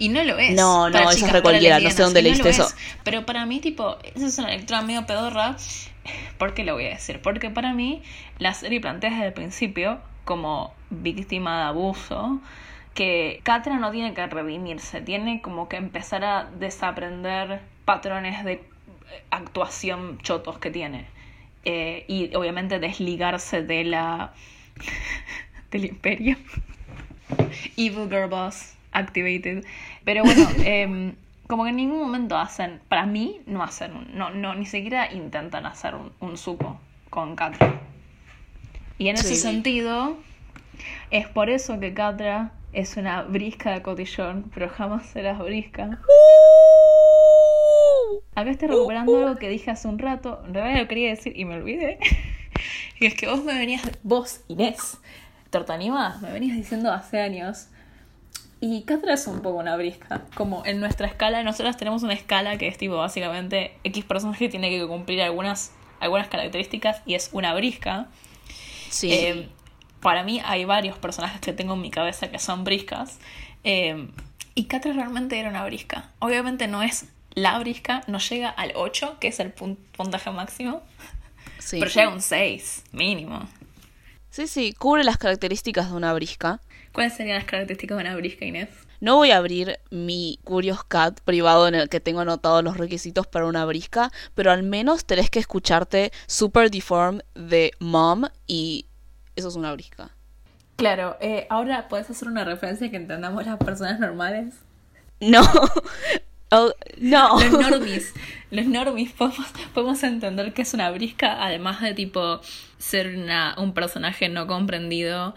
Y no lo es. No, no, eso es recualquiera, no sé dónde leíste eso. Pero para mí, tipo, esa es una lectura medio pedorra. ¿Por qué lo voy a decir? Porque para mí, la serie plantea desde el principio como víctima de abuso que Catra no tiene que redimirse, tiene como que empezar a desaprender patrones de actuación chotos que tiene. Eh, y obviamente desligarse de la del imperio. Evil Girl Boss Activated. Pero bueno, em, como que en ningún momento hacen, para mí, no hacen, no, no, ni siquiera intentan hacer un, un suco con Catra. Y en ese sentido, es por eso que Catra es una brisca de cotillón, pero jamás serás brisca. Acá estoy recuperando algo que dije hace un rato. En realidad lo quería decir y me olvidé. y es que vos me venías, vos, Inés, Tortanima, me venías diciendo hace años. Y Catra es un poco una brisca. Como en nuestra escala, nosotras tenemos una escala que es tipo básicamente X personaje tiene que cumplir algunas, algunas características y es una brisca. Sí. Eh, para mí hay varios personajes que tengo en mi cabeza que son briscas. eh, y Catra realmente era una brisca. Obviamente no es la brisca, no llega al 8, que es el pun- puntaje máximo, sí. pero llega a un 6, mínimo. sí, sí, cubre las características de una brisca. ¿Cuáles serían las características de una brisca, Inés? No voy a abrir mi Curious Cat privado en el que tengo anotados los requisitos para una brisca, pero al menos tenés que escucharte Super Deformed de Mom y eso es una brisca. Claro, eh, ahora puedes hacer una referencia que entendamos las personas normales. No. Oh, no. Los normies, los normies podemos, podemos entender que es una brisca, además de tipo ser una, un personaje no comprendido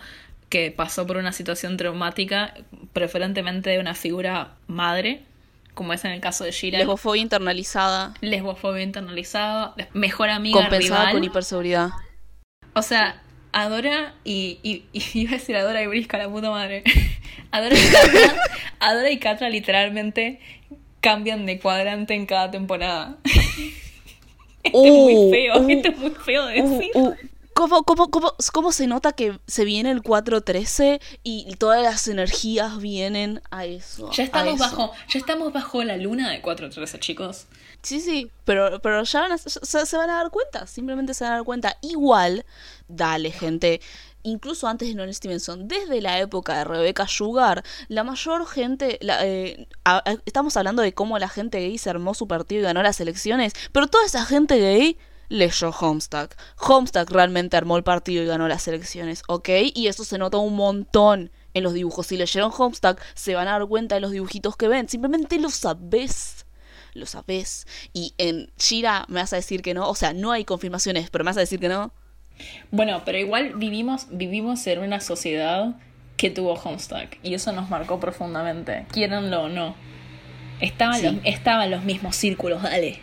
que pasó por una situación traumática, preferentemente de una figura madre, como es en el caso de Shira. Lesbofobia internalizada, Lesbofobia internalizada, mejor amiga compensada rival. con hiperseguridad. O sea, Adora y, y, y iba a decir Adora y Brisca, la puta madre. Adora y Catra, Adora y Catra literalmente cambian de cuadrante en cada temporada. Esto es muy feo, uh, esto es muy feo de decir. uh, ¿Cómo, cómo, cómo, cómo se nota que se viene el 413 y todas las energías vienen a eso? ya estamos eso? bajo, ya estamos bajo la luna de 413, chicos. Sí, sí, pero, pero ya van a- se, se van a dar cuenta, simplemente se van a dar cuenta. Igual, dale, gente. Incluso antes de Noel Stevenson, desde la época de Rebecca Sugar, la mayor gente, la- eh, a- a- estamos hablando de cómo la gente gay se armó su partido y ganó las elecciones, pero toda esa gente gay leyó Homestuck. Homestuck realmente armó el partido y ganó las elecciones, ¿ok? Y eso se nota un montón en los dibujos. Si leyeron Homestuck, se van a dar cuenta de los dibujitos que ven, simplemente lo sabés lo sabés. Y en Shira me vas a decir que no. O sea, no hay confirmaciones, pero me vas a decir que no. Bueno, pero igual vivimos, vivimos en una sociedad que tuvo Homestuck y eso nos marcó profundamente, quieranlo o no. Estaban, Sí. los, estaban los mismos círculos, dale.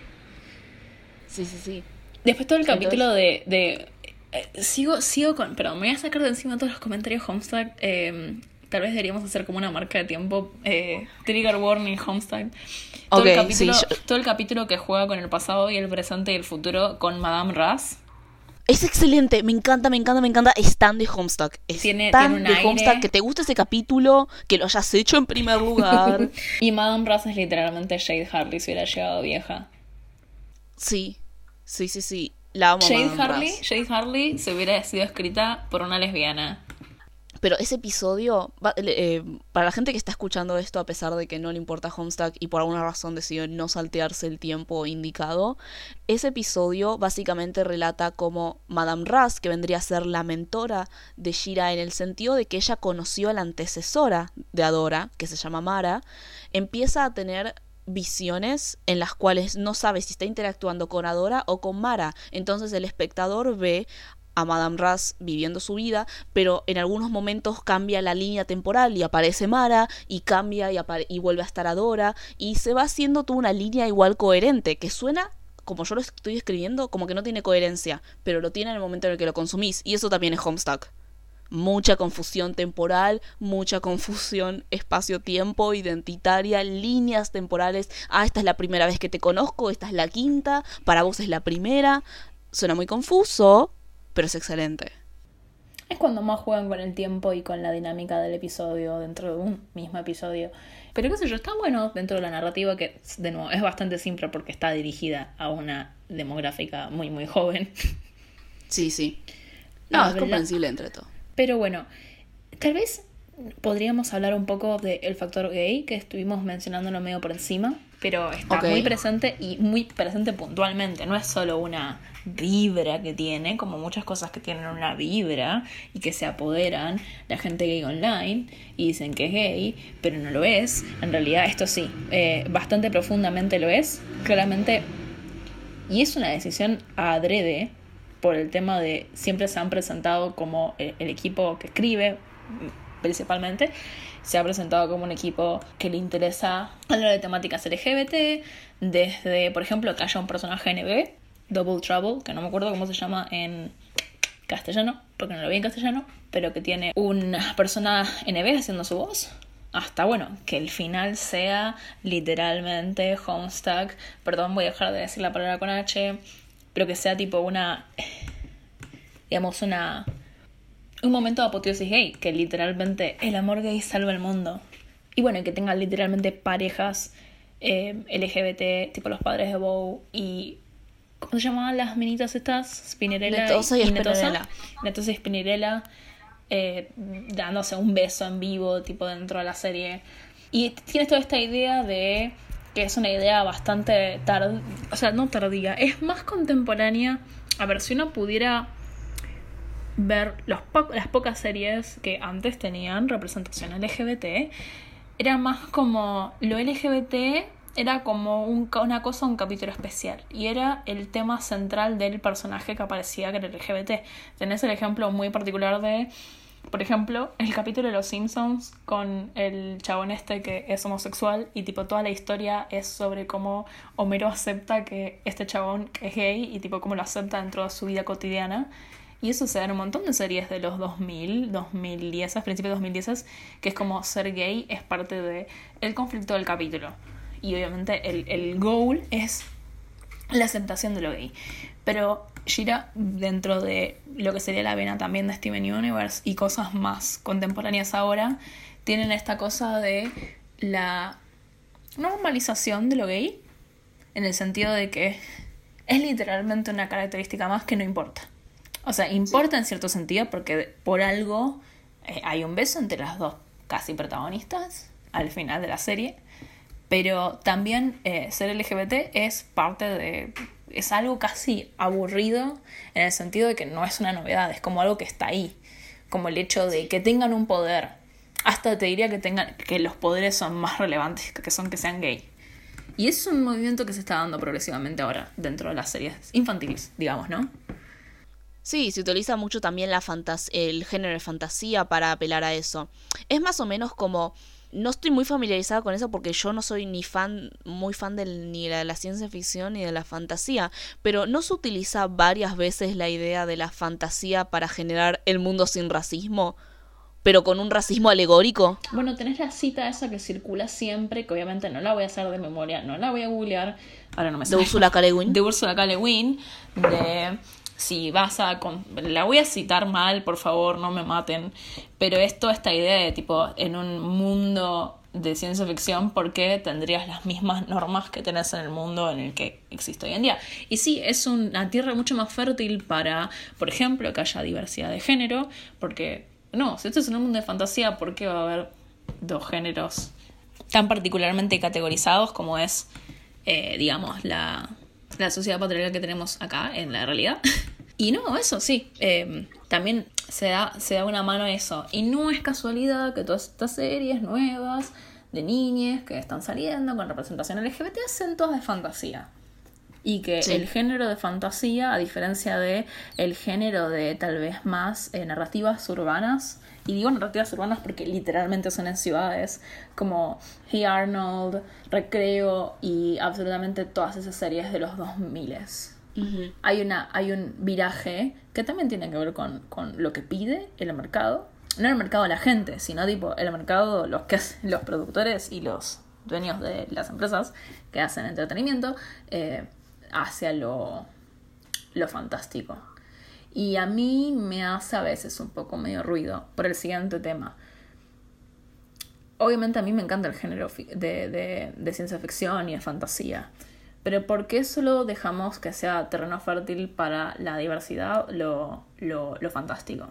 Sí, sí, sí. Después todo el Entonces- capítulo de... de eh, sigo, sigo con... Pero me voy a sacar de encima todos los comentarios Homestuck. eh, tal vez deberíamos hacer como una marca de tiempo. eh, trigger warning Homestuck. Todo, el capítulo, sí, yo- todo el capítulo que juega con el pasado y el presente y el futuro con Madame Raz. Es excelente, me encanta, me encanta, me encanta. Stan de Homestuck. Tiene- Stan tiene un de aire. Homestuck, que te guste ese capítulo, que lo hayas hecho en primer lugar. Y Madame Raz es literalmente Jade Harley si hubiera llegado vieja. sí, sí, sí, sí. La amo. Jade Harley. Jade Harley se hubiera sido escrita por una lesbiana. Pero ese episodio, eh, para la gente que está escuchando esto, a pesar de que no le importa Homestuck y por alguna razón decidió no saltearse el tiempo indicado, ese episodio básicamente relata cómo Madame Raz, que vendría a ser la mentora de Shira en el sentido de que ella conoció a la antecesora de Adora, que se llama Mara, empieza a tener visiones en las cuales no sabe si está interactuando con Adora o con Mara. Entonces el espectador ve a Madame Raz viviendo su vida, pero en algunos momentos cambia la línea temporal y aparece Mara y cambia y, y vuelve a estar Adora y se va haciendo toda una línea igual coherente que suena como yo lo estoy escribiendo como que no tiene coherencia, pero lo tiene en el momento en el que lo consumís y eso también es Homestuck. Mucha confusión temporal, mucha confusión espacio-tiempo, identitaria, líneas temporales. Ah, esta es la primera vez que te conozco, esta es la quinta, para vos es la primera. Suena muy confuso, pero es excelente. Es cuando más juegan con el tiempo y con la dinámica del episodio dentro de un mismo episodio. Pero qué sé yo, está bueno dentro de la narrativa que, de nuevo, es bastante simple porque está dirigida a una demográfica muy, muy joven. Sí, sí. No, La es comprensible entre todo. Pero bueno, tal vez podríamos hablar un poco del factor gay, que estuvimos mencionándolo medio por encima, pero está muy presente y muy presente puntualmente. No es solo una vibra que tiene, como muchas cosas que tienen una vibra y que se apoderan la gente gay online y dicen que es gay, pero no lo es. En realidad esto sí, eh, bastante profundamente lo es, claramente. Y es una decisión adrede por el tema de siempre se han presentado como el, el equipo que escribe principalmente se ha presentado como un equipo que le interesa hablar de temáticas LGBT, desde, por ejemplo, que haya un personaje NB, Double Trouble, que no me acuerdo cómo se llama en castellano, porque no lo vi en castellano, pero que tiene una persona NB haciendo su voz. Hasta bueno, que el final sea literalmente Homestuck. Perdón, voy a dejar de decir la palabra con H. Pero que sea tipo una. Digamos, una un momento de apoteosis gay, que literalmente el amor gay salva el mundo. Y bueno, que tengan literalmente parejas eh, LGBT, tipo los padres de Bow y... ¿Cómo se llamaban las minitas estas? Spinnerella Netosa y, y Netosa. Netosa y Spinnerella eh, dándose un beso en vivo, tipo dentro de la serie. Y tienes toda esta idea de que es una idea bastante tardía, o sea, no tardía, es más contemporánea. A ver, si uno pudiera ver los las pocas series que antes tenían representación LGBT, era más como lo LGBT era como un, una cosa, un capítulo especial. Y era el tema central del personaje que aparecía que era LGBT. Tenés el ejemplo muy particular de, por ejemplo, el capítulo de Los Simpsons con el chabón este que es homosexual y tipo toda la historia es sobre cómo Homero acepta que este chabón es gay y tipo cómo lo acepta dentro de su vida cotidiana. Y eso se da en un montón de series de los 2000, 2010, principios de 2010, que es como ser gay es parte del el conflicto del capítulo. Y obviamente el, el goal es la aceptación de lo gay. Pero gira dentro de lo que sería la vena también de Steven Universe y cosas más contemporáneas ahora, tienen esta cosa de la normalización de lo gay, en el sentido de que es literalmente una característica más que no importa. O sea, importa en cierto sentido porque por algo eh, hay un beso entre las dos casi protagonistas al final de la serie. Pero también eh, ser LGBT es parte de. Es algo casi aburrido en el sentido de que no es una novedad, es como algo que está ahí. Como el hecho de que tengan un poder. Hasta te diría que tengan. que los poderes son más relevantes que son que sean gay. Y es un movimiento que se está dando progresivamente ahora dentro de las series infantiles, digamos, ¿no? Sí, se utiliza mucho también la el género de fantasía para apelar a eso. Es más o menos como no estoy muy familiarizada con eso porque yo no soy ni fan, muy fan del, ni de la ciencia ficción ni de la fantasía, pero no se utiliza varias veces la idea de la fantasía para generar el mundo sin racismo, pero con un racismo alegórico. Bueno, tenés la cita esa que circula siempre, que obviamente no la voy a hacer de memoria, no la voy a googlear, ahora no me De Ursula K. Le De Ursula K. Le de si vas a... la voy a citar mal, por favor, no me maten, pero es toda esta idea de tipo, en un mundo de ciencia ficción, ¿por qué tendrías las mismas normas que tenés en el mundo en el que existe hoy en día? Y sí, es una tierra mucho más fértil para, por ejemplo, que haya diversidad de género, porque, no, si esto es un mundo de fantasía, ¿por qué va a haber dos géneros tan particularmente categorizados como es, eh, digamos, la, la sociedad patriarcal que tenemos acá en la realidad. Y no, eso sí, eh, también se da, se da una mano a eso. Y no es casualidad que todas estas series nuevas de niñas que están saliendo con representación LGBT hacen todas de fantasía. Y que el género de fantasía, a diferencia de el género de tal vez más eh, narrativas urbanas, y digo narrativas urbanas porque literalmente son en ciudades como Hey Arnold, Recreo y absolutamente todas esas series de los 2000 hay, una, hay un viraje que también tiene que ver con, lo que pide el mercado. No el mercado de la gente, sino tipo el mercado, los, que, los productores y los dueños de las empresas que hacen entretenimiento eh, hacia lo, lo fantástico. Y a mí me hace a veces un poco medio ruido por el siguiente tema. Obviamente a mí me encanta el género de, de ciencia ficción y de fantasía. Pero ¿por qué solo dejamos que sea terreno fértil para la diversidad lo, lo, lo fantástico?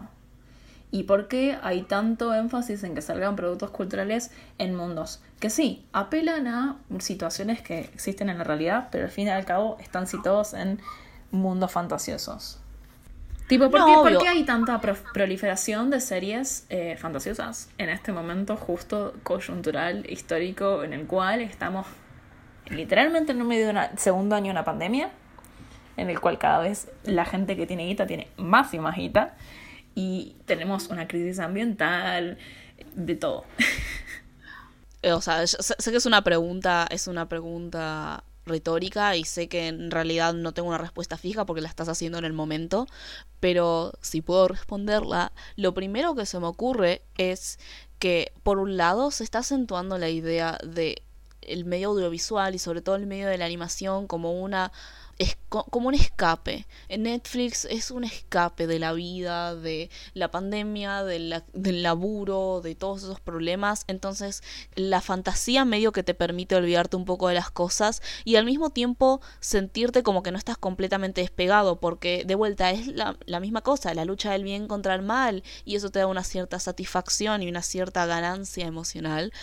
¿Y por qué hay tanto énfasis en que salgan productos culturales en mundos que sí, apelan a situaciones que existen en la realidad, pero al fin y al cabo están situados en mundos fantasiosos? Tipo, ¿por, qué, hay tanta proliferación de series eh, fantasiosas en este momento justo coyuntural, histórico, en el cual estamos literalmente en un medio de un segundo año de una pandemia, en el cual cada vez la gente que tiene guita tiene más y más guita y tenemos una crisis ambiental, de todo. O sea, sé, sé que es una pregunta, es una pregunta retórica y sé que en realidad no tengo una respuesta fija porque la estás haciendo en el momento, pero si puedo responderla, lo primero que se me ocurre es que por un lado se está acentuando la idea de el medio audiovisual y sobre todo el medio de la animación como una es como un escape. Netflix es un escape de la vida, de la pandemia, del laburo, de todos esos problemas. Entonces, la fantasía medio que te permite olvidarte un poco de las cosas y al mismo tiempo sentirte como que no estás completamente despegado, porque de vuelta es la, la misma cosa, la lucha del bien contra el mal, y eso te da una cierta satisfacción y una cierta ganancia emocional.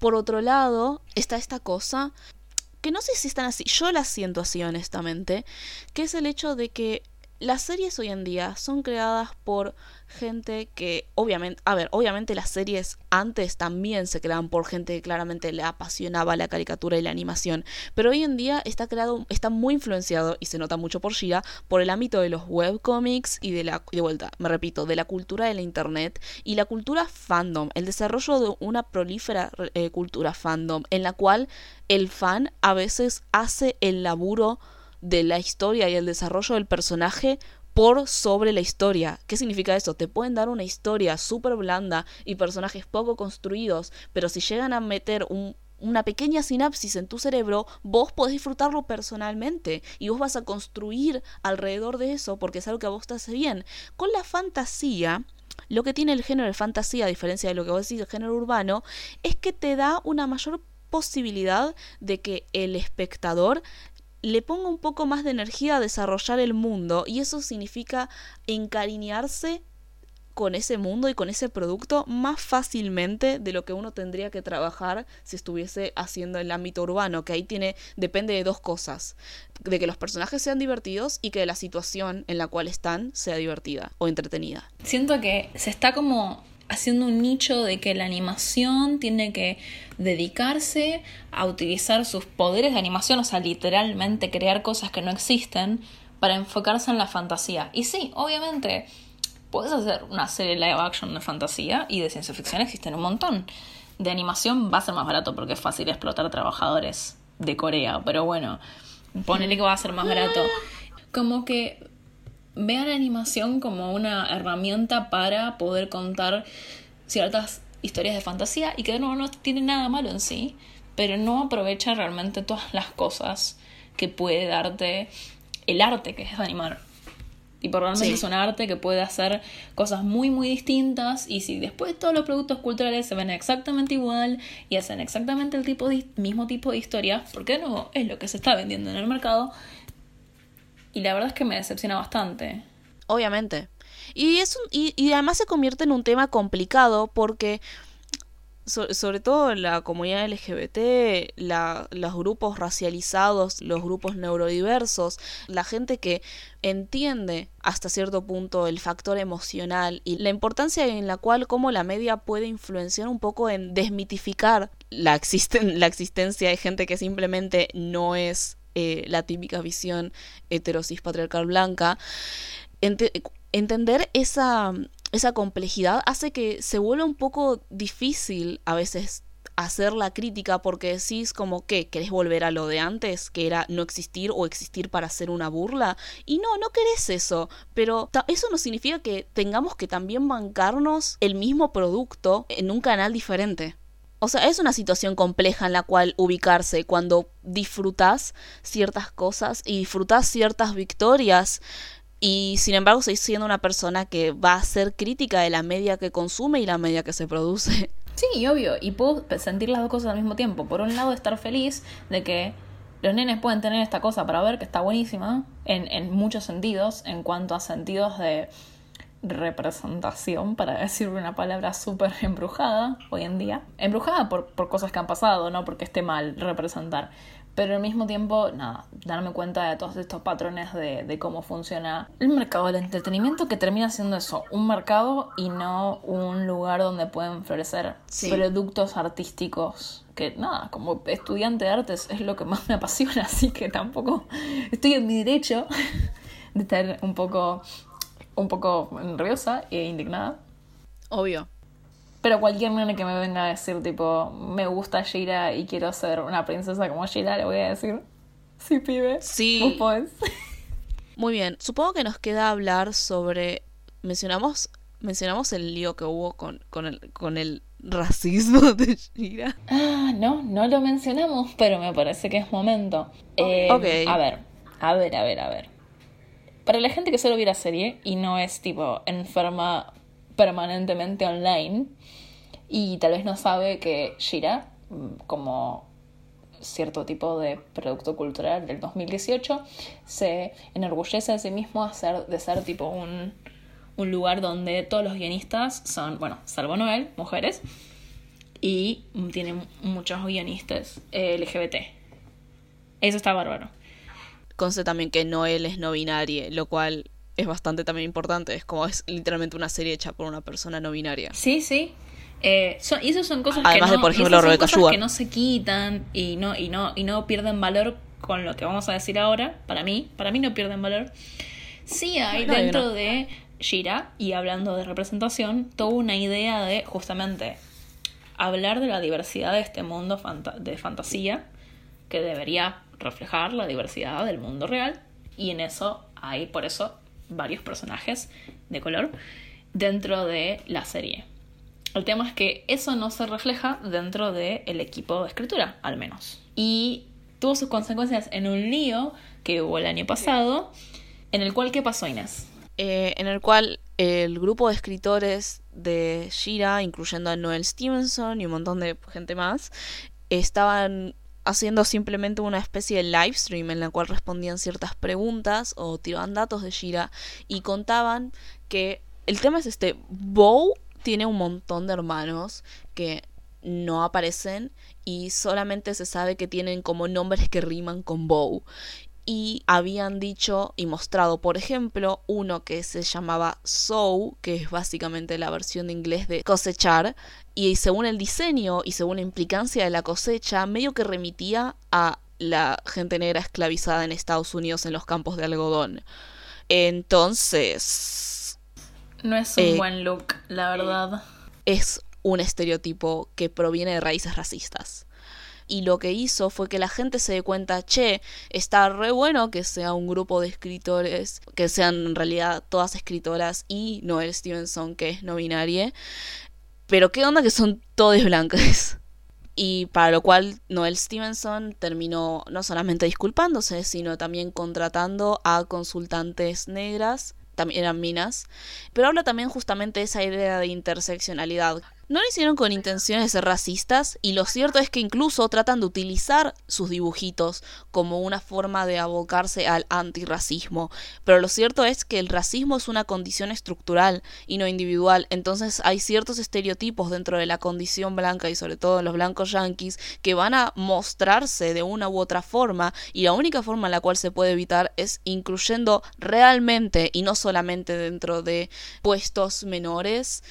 Por otro lado, está esta cosa que no sé si están así, yo las siento así honestamente, que es el hecho de que las series hoy en día son creadas por gente que obviamente, a ver, obviamente las series antes también se creaban por gente que claramente le apasionaba la caricatura y la animación, pero hoy en día está creado, está muy influenciado y se nota mucho por Shira por el ámbito de los webcomics y de la de vuelta, me repito, de la cultura de la internet y la cultura fandom, el desarrollo de una prolífera eh, cultura fandom en la cual el fan a veces hace el laburo de la historia y el desarrollo del personaje por sobre la historia. ¿Qué significa eso? Te pueden dar una historia súper blanda y personajes poco construidos, pero si llegan a meter una pequeña sinapsis en tu cerebro, vos podés disfrutarlo personalmente y vos vas a construir alrededor de eso porque es algo que a vos te hace bien. Con la fantasía, lo que tiene el género de fantasía, a diferencia de lo que vos decís, el género urbano, es que te da una mayor posibilidad de que el espectador le ponga un poco más de energía a desarrollar el mundo y eso significa encariñarse con ese mundo y con ese producto más fácilmente de lo que uno tendría que trabajar si estuviese haciendo el ámbito urbano, que ahí tiene depende de dos cosas, de que los personajes sean divertidos y que la situación en la cual están sea divertida o entretenida. Siento que se está como haciendo un nicho de que la animación tiene que dedicarse a utilizar sus poderes de animación, o sea, literalmente crear cosas que no existen para enfocarse en la fantasía. Y sí, obviamente, puedes hacer una serie live action de fantasía y de ciencia ficción existen un montón. De animación va a ser más barato porque es fácil explotar trabajadores de Corea, pero bueno, ponele que va a ser más barato. Como que vean la animación como una herramienta para poder contar ciertas historias de fantasía y que no, no tiene nada malo en sí, pero no aprovecha realmente todas las cosas que puede darte el arte que es animar. Y por realmente es un arte que puede hacer cosas muy, muy distintas. Y si después todos los productos culturales se ven exactamente igual y hacen exactamente el tipo mismo tipo de historia, porque no es lo que se está vendiendo en el mercado, y la verdad es que me decepciona bastante. Obviamente. Y, es y, y además se convierte en un tema complicado porque sobre todo la comunidad LGBT, los grupos racializados, los grupos neurodiversos, la gente que entiende hasta cierto punto el factor emocional y la importancia en la cual como la media puede influenciar un poco en desmitificar la, existen la existencia de gente que simplemente no es eh, la típica visión heterosis patriarcal blanca, entender esa, esa complejidad hace que se vuelva un poco difícil a veces hacer la crítica porque decís como que querés volver a lo de antes, que era no existir o existir para hacer una burla. Y no, no querés eso, pero eso no significa que tengamos que también bancarnos el mismo producto en un canal diferente. O sea, es una situación compleja en la cual ubicarse cuando disfrutas ciertas cosas y disfrutas ciertas victorias y sin embargo seguís siendo una persona que va a ser crítica de la media que consume y la media que se produce. Sí, obvio, y puedo sentir las dos cosas al mismo tiempo. Por un lado, estar feliz de que los nenes pueden tener esta cosa para ver que está buenísima en, en muchos sentidos, en cuanto a sentidos de representación, para decir una palabra súper embrujada hoy en día. Embrujada por, por cosas que han pasado, no porque esté mal representar. Pero al mismo tiempo, nada, darme cuenta de todos estos patrones de, de cómo funciona el mercado del entretenimiento, que termina siendo eso, un mercado y no un lugar donde pueden florecer Sí. productos artísticos. Que nada, como estudiante de artes es lo que más me apasiona, así que tampoco estoy en mi derecho de estar un poco, un poco nerviosa e indignada. Obvio. Pero cualquier nene que me venga a decir, tipo, me gusta Shira y quiero ser una princesa como Shira, le voy a decir, sí, pibe, vos Sí. podés. Muy bien. Supongo que nos queda hablar sobre. Mencionamos. Mencionamos el lío que hubo con, con, el, con el racismo de Shira. Ah, no, no lo mencionamos, pero me parece que es momento. Eh, Ok. A ver, a ver, a ver, a ver. Para la gente que solo ve la serie y no es tipo enferma permanentemente online y tal vez no sabe que Shira, mm, como cierto tipo de producto cultural del 2018, se enorgullece de sí mismo a ser- de ser tipo un, un lugar donde todos los guionistas son, bueno, salvo Noel, mujeres, y tiene muchos guionistas eh, LGBT. Eso está bárbaro. Conste también que Noel es no binaria, lo cual es bastante también importante. Es como es literalmente una serie hecha por una persona no binaria. Sí, sí. Eh, son- y esas son cosas Además que de, no, por ejemplo, son cosas Sugar. que no se quitan y no, y no, y no pierden valor con lo que vamos a decir ahora. Para mí, para mí no pierden valor. Sí hay No, dentro no. de Shira, y hablando de representación, toda una idea de justamente hablar de la diversidad de este mundo fanta- de fantasía que debería reflejar la diversidad del mundo real y en eso hay por eso varios personajes de color dentro de la serie. El tema es que eso no se refleja dentro del equipo de escritura, al menos. Y tuvo sus consecuencias en un lío que hubo el año pasado, en el cual, ¿qué pasó, Inés? eh, en el cual el grupo de escritores de Shira, incluyendo a Noel Stevenson y un montón de gente más, estaban haciendo simplemente una especie de live stream en la cual respondían ciertas preguntas o tiraban datos de Shira y contaban que el tema es este, Bow tiene un montón de hermanos que no aparecen y solamente se sabe que tienen como nombres que riman con Bow y habían dicho y mostrado, por ejemplo, uno que se llamaba Sow, que es básicamente la versión de inglés de cosechar, y según el diseño y según la implicancia de la cosecha, medio que remitía a la gente negra esclavizada en Estados Unidos en los campos de algodón. Entonces, No es un Eh, buen look, la verdad. es un estereotipo que proviene de raíces racistas. Y lo que hizo fue que la gente se dé cuenta, che, está re bueno que sea un grupo de escritores, que sean en realidad todas escritoras y Noel Stevenson, que es no binaria, pero qué onda que son todas blancas. Y para lo cual Noel Stevenson terminó no solamente disculpándose, sino también contratando a consultantes negras, también eran minas, pero habla también justamente de esa idea de interseccionalidad. No lo hicieron con intenciones de ser racistas y lo cierto es que incluso tratan de utilizar sus dibujitos como una forma de abocarse al antirracismo. Pero lo cierto es que el racismo es una condición estructural y no individual. Entonces hay ciertos estereotipos dentro de la condición blanca y sobre todo en los blancos yanquis que van a mostrarse de una u otra forma y la única forma en la cual se puede evitar es incluyendo realmente y no solamente dentro de puestos menores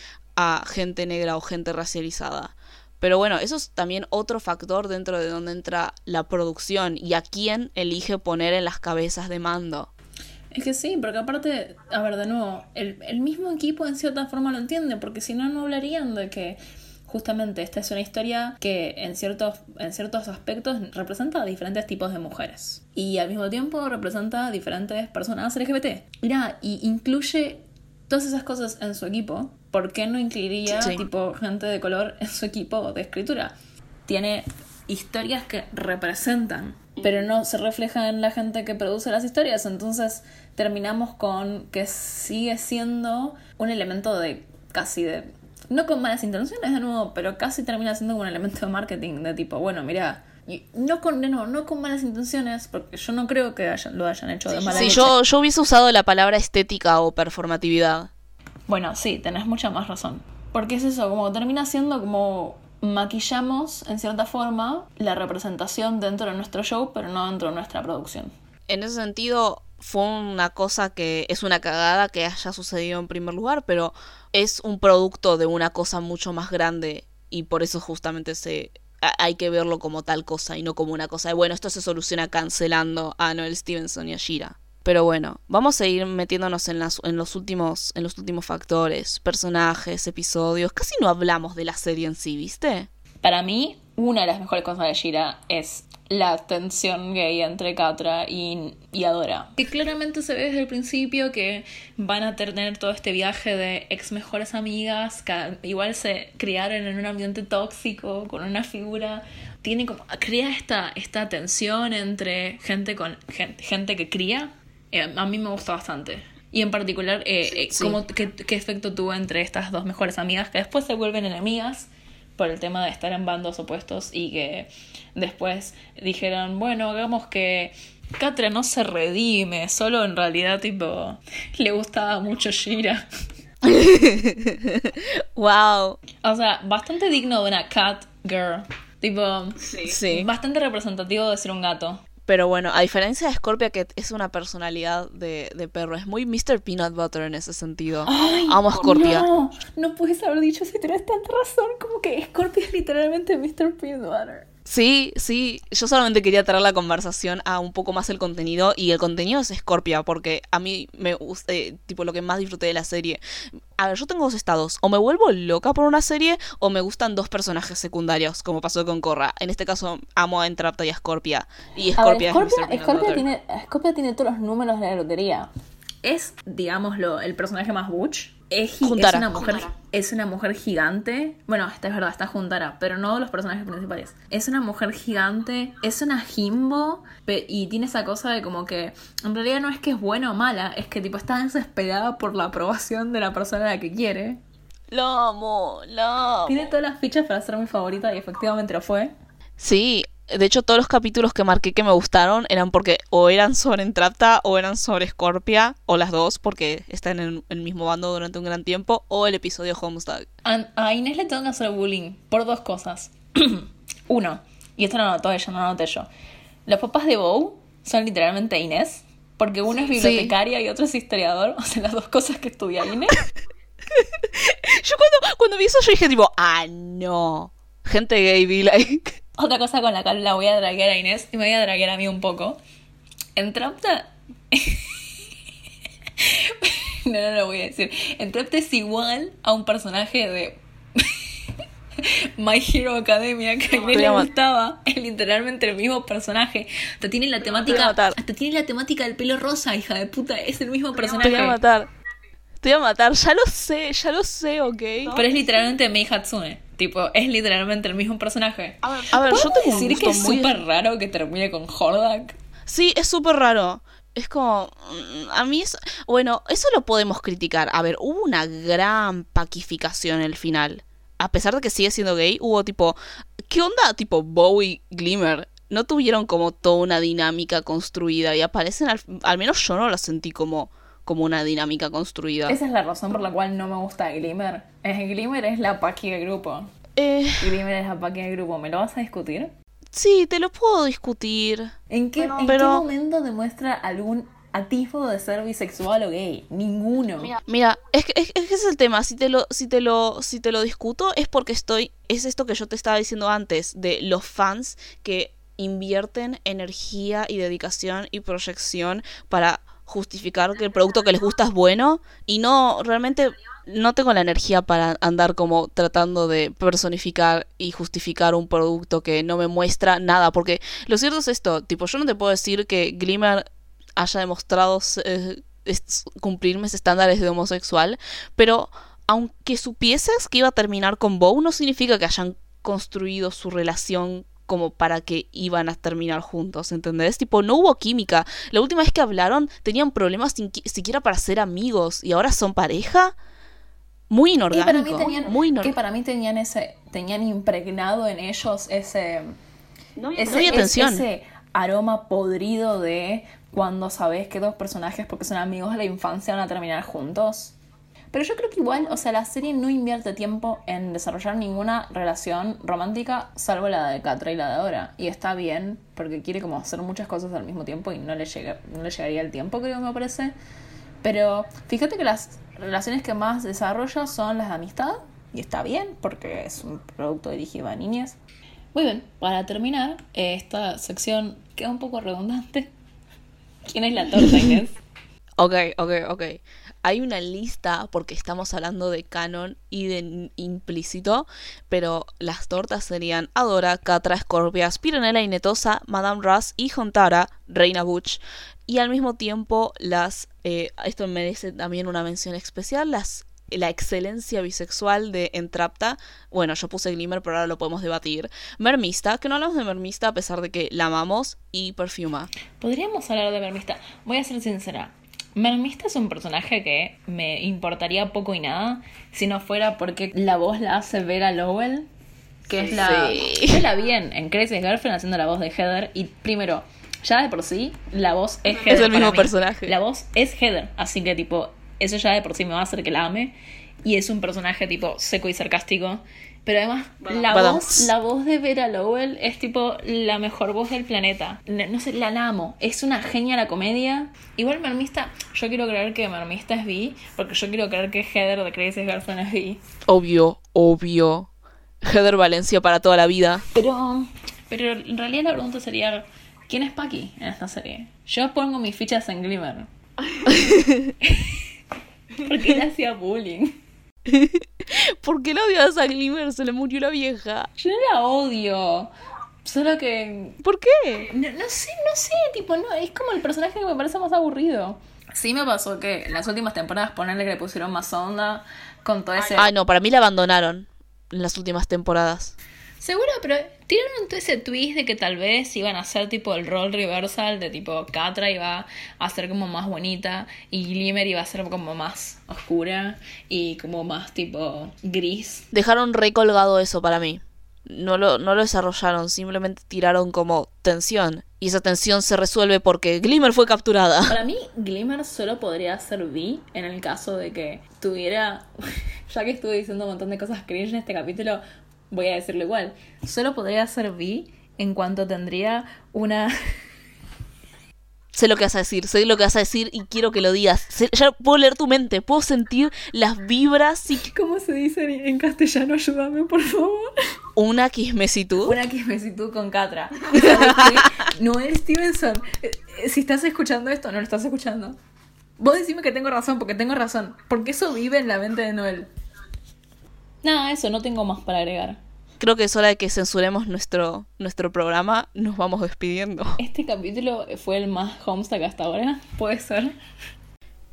a gente negra o gente racializada. Pero bueno, eso es también otro factor dentro de donde entra la producción y a quién elige poner en las cabezas de mando. Es que sí, porque aparte, a ver, de nuevo, el, el mismo equipo en cierta forma lo entiende, porque si no, no hablarían de que justamente esta es una historia que en ciertos, en ciertos aspectos representa a diferentes tipos de mujeres. Y al mismo tiempo representa a diferentes personas LGBT. Mira, y incluye todas esas cosas en su equipo. ¿Por qué no incluiría Sí. tipo gente de color en su equipo de escritura? Tiene historias que representan, pero no se refleja en la gente que produce las historias. Entonces terminamos con que sigue siendo un elemento de casi de. No con malas intenciones de nuevo, pero casi termina siendo un elemento de marketing de tipo, bueno, mira. No con, nuevo, no con malas intenciones, porque yo no creo que hayan- lo hayan hecho de mala Si leche. yo, yo hubiese usado la palabra estética o performatividad. Bueno, sí, tenés mucha más razón. Porque es eso, como termina siendo como maquillamos en cierta forma la representación dentro de nuestro show, pero no dentro de nuestra producción. En ese sentido, fue una cosa que es una cagada que haya sucedido en primer lugar, pero es un producto de una cosa mucho más grande y por eso justamente se hay que verlo como tal cosa y no como una cosa de bueno, esto se soluciona cancelando a Noel Stevenson y a Shira. Pero bueno, vamos a ir metiéndonos en, las, en, los últimos, en los últimos factores, personajes, episodios. Casi no hablamos de la serie en sí, ¿viste? Para mí, una de las mejores cosas de Shira es la tensión gay entre Katra y, y, Adora. Que claramente se ve desde el principio que van a tener todo este viaje de ex mejores amigas, que igual se criaron en un ambiente tóxico, con una figura. Tiene como. crea esta, esta tensión entre gente con. gente, gente que cría. Eh, a mí me gusta bastante. Y en particular, eh, eh qué, qué efecto tuvo entre estas dos mejores amigas que después se vuelven enemigas por el tema de estar en bandos opuestos y que después dijeron, bueno, hagamos que Catra no se redime, solo en realidad tipo le gustaba mucho Shira. wow. O sea, bastante digno de una cat girl. Tipo, sí. bastante representativo de ser un gato. Pero bueno, a diferencia de Scorpia, que es una personalidad de, de perro, es muy Mr. Peanut Butter en ese sentido. Amo a Scorpia. No, no puedes haber dicho si tienes tanta razón, como que Scorpia es literalmente Mr. Peanut Butter. Sí, sí, yo solamente quería traer la conversación a un poco más el contenido y el contenido es Scorpia porque a mí me gusta, eh, tipo lo que más disfruté de la serie. A ver, yo tengo dos estados, o me vuelvo loca por una serie o me gustan dos personajes secundarios, como pasó con Korra. En este caso amo a Entrapta y a Scorpia. Y Scorpia, es Scorpia tiene, Scorpia tiene todos los números de la lotería. Es, digámoslo, el personaje más butch es, una mujer, es una mujer gigante. Bueno, esta es verdad, está Juntara, pero no los personajes principales. Es una mujer gigante, es una Jimbo y tiene esa cosa de como que en realidad no es que es buena o mala, es que tipo está desesperada por la aprobación de la persona a la que quiere. Lo amo, lo amo. Tiene todas las fichas para ser mi favorita y efectivamente lo fue. Sí, de hecho, todos los capítulos que marqué que me gustaron eran porque o eran sobre Entrapta o eran sobre Scorpia, o las dos, porque están en el mismo bando durante un gran tiempo, o el episodio Homestuck. A Inés le tengo que hacer bullying por dos cosas. Uno, y esto no lo notó ella, no lo noté yo. Los papás de Bow son literalmente Inés, porque uno es bibliotecaria y otro es historiador, o sea, las dos cosas que estudia Inés. yo cuando, cuando vi eso, yo dije tipo, ah, no. Gente gay, be like. Otra cosa con la cual la voy a draguear a Inés y me voy a draguear a mí un poco. En Trapta. no, no lo voy a decir. En Trapta es igual a un personaje de. My Hero Academia que a mí le gustaba es literalmente el mismo personaje. Hasta tiene la temática. Hasta tiene la temática del pelo rosa, hija de puta. Es el mismo personaje. Te voy a matar. Te voy a matar, ya lo sé, ya lo sé, ok. Pero es literalmente Mei Hatsune. Tipo, es literalmente el mismo personaje. A ver, yo te decir que es súper raro que termine con Hordak. Sí, es súper raro. Es como. Mm, a mí. Es, bueno, eso lo podemos criticar. A ver, hubo una gran paquificación el final. A pesar de que sigue siendo gay, hubo tipo. ¿Qué onda? Tipo Bowie Glimmer. No tuvieron como toda una dinámica construida. Y aparecen. Al, al menos yo no la sentí como como una dinámica construida. Esa es la razón por la cual no me gusta Glimmer. Glimmer es la paqui del grupo. Eh... Glimmer es la paqui del grupo. ¿Me lo vas a discutir? Sí, te lo puedo discutir. ¿En qué, ¿en qué momento demuestra algún atisbo de ser bisexual o gay? Ninguno. Mira, es, que, es, es, es el tema. Si te lo, si te lo, si te lo discuto es porque estoy. Es esto que yo te estaba diciendo antes de los fans que invierten energía y dedicación y proyección para justificar que el producto que les gusta es bueno y no realmente no tengo la energía para andar como tratando de personificar y justificar un producto que no me muestra nada porque lo cierto es esto tipo yo no te puedo decir que Glimmer haya demostrado eh, cumplir mis estándares de homosexual pero aunque supieses que iba a terminar con Bow no significa que hayan construido su relación como para que iban a terminar juntos, ¿entendés? Tipo, no hubo química. La última vez que hablaron tenían problemas siquiera para ser amigos y ahora son pareja. Muy inorgánico. muy que para mí tenían ese, tenían impregnado en ellos ese, no, ese, aroma podrido de cuando sabes que dos personajes, porque son amigos de la infancia, van a terminar juntos. Pero yo creo que igual, o sea, la serie no invierte tiempo en desarrollar ninguna relación romántica, salvo la de Catra y la de ahora. Y está bien, porque quiere como hacer muchas cosas al mismo tiempo y no le, llega, no le llegaría el tiempo, creo que me parece. Pero fíjate que las relaciones que más desarrolla son las de amistad, y está bien, porque es un producto dirigido a niñas. Muy bien, para terminar, esta sección queda un poco redundante. ¿Quién es la torta, Inés? Ok, ok, ok. Hay una lista, porque estamos hablando de canon y de implícito, pero las tortas serían Adora, Catra, Scorpia, Spironella y Netosa, Madame Russ y Hontara, Reina Butch. Y al mismo tiempo, las. Eh, esto merece también una mención especial: las la excelencia bisexual de Entrapta. Bueno, yo puse Glimmer, pero ahora lo podemos debatir. Mermista, que no hablamos de Mermista a pesar de que la amamos, y Perfuma. Podríamos hablar de Mermista. Voy a ser sincera. Mermista es un personaje que me importaría poco y nada si no fuera porque la voz la hace Vera Lowell, que es la. Sí. Yo la vi en, en Crazy Girlfriend haciendo la voz de Heather y primero, ya de por sí, la voz es Heather. Es el mismo mí. personaje. La voz es Heather, así que tipo, eso ya de por sí me va a hacer que la ame. Y es un personaje tipo seco y sarcástico. Pero además, la Badam. voz, la voz de Vera Lowell es tipo la mejor voz del planeta. No, no sé, la, la amo. Es una genia la comedia. Igual Mermista, yo quiero creer que Mermista es bi, porque yo quiero creer que Heather de Crazy Girlfriend es bi. Obvio, obvio. Heather Valencia para toda la vida. Pero, pero en realidad la pregunta sería, ¿quién es Paki en esta serie? Yo pongo mis fichas en Glimmer. porque él hacía bullying. ¿Por qué la odias a Glimmer? Se le murió la vieja. Yo no la odio. Solo que. ¿Por qué? No, no sé, no sé, tipo, no, es como el personaje que me parece más aburrido. Sí me pasó que en las últimas temporadas ponerle que le pusieron más onda con todo ese. Ay, no, para mí la abandonaron en las últimas temporadas. Seguro, pero tiraron todo ese twist de que tal vez iban a hacer tipo el role reversal de tipo Catra iba a ser como más bonita y Glimmer iba a ser como más oscura y como más tipo gris. Dejaron recolgado eso para mí. No lo, no lo desarrollaron, simplemente tiraron como tensión. Y esa tensión se resuelve porque Glimmer fue capturada. Para mí, Glimmer solo podría ser B en el caso de que tuviera. Ya que estuve diciendo un montón de cosas cringe en este capítulo, voy a decirlo igual. Solo podría ser B en cuanto tendría una. Sé lo que vas a decir, sé lo que vas a decir y quiero que lo digas. Sé- ya puedo leer tu mente, puedo sentir las vibras y ¿Cómo se dice en- castellano? Ayúdame, por favor. una quismesitud. Una quismesitud con Catra. ¿Sabes qué? Noel Stevenson, eh, eh, si estás escuchando esto, no lo estás escuchando. Vos decime que tengo razón, porque tengo razón. Porque eso vive en la mente de Noel. Nada, eso, no tengo más para agregar. Creo que es hora de que censuremos nuestro, nuestro programa. Nos vamos despidiendo. Este capítulo fue el más Homestuck hasta ahora. Puede ser.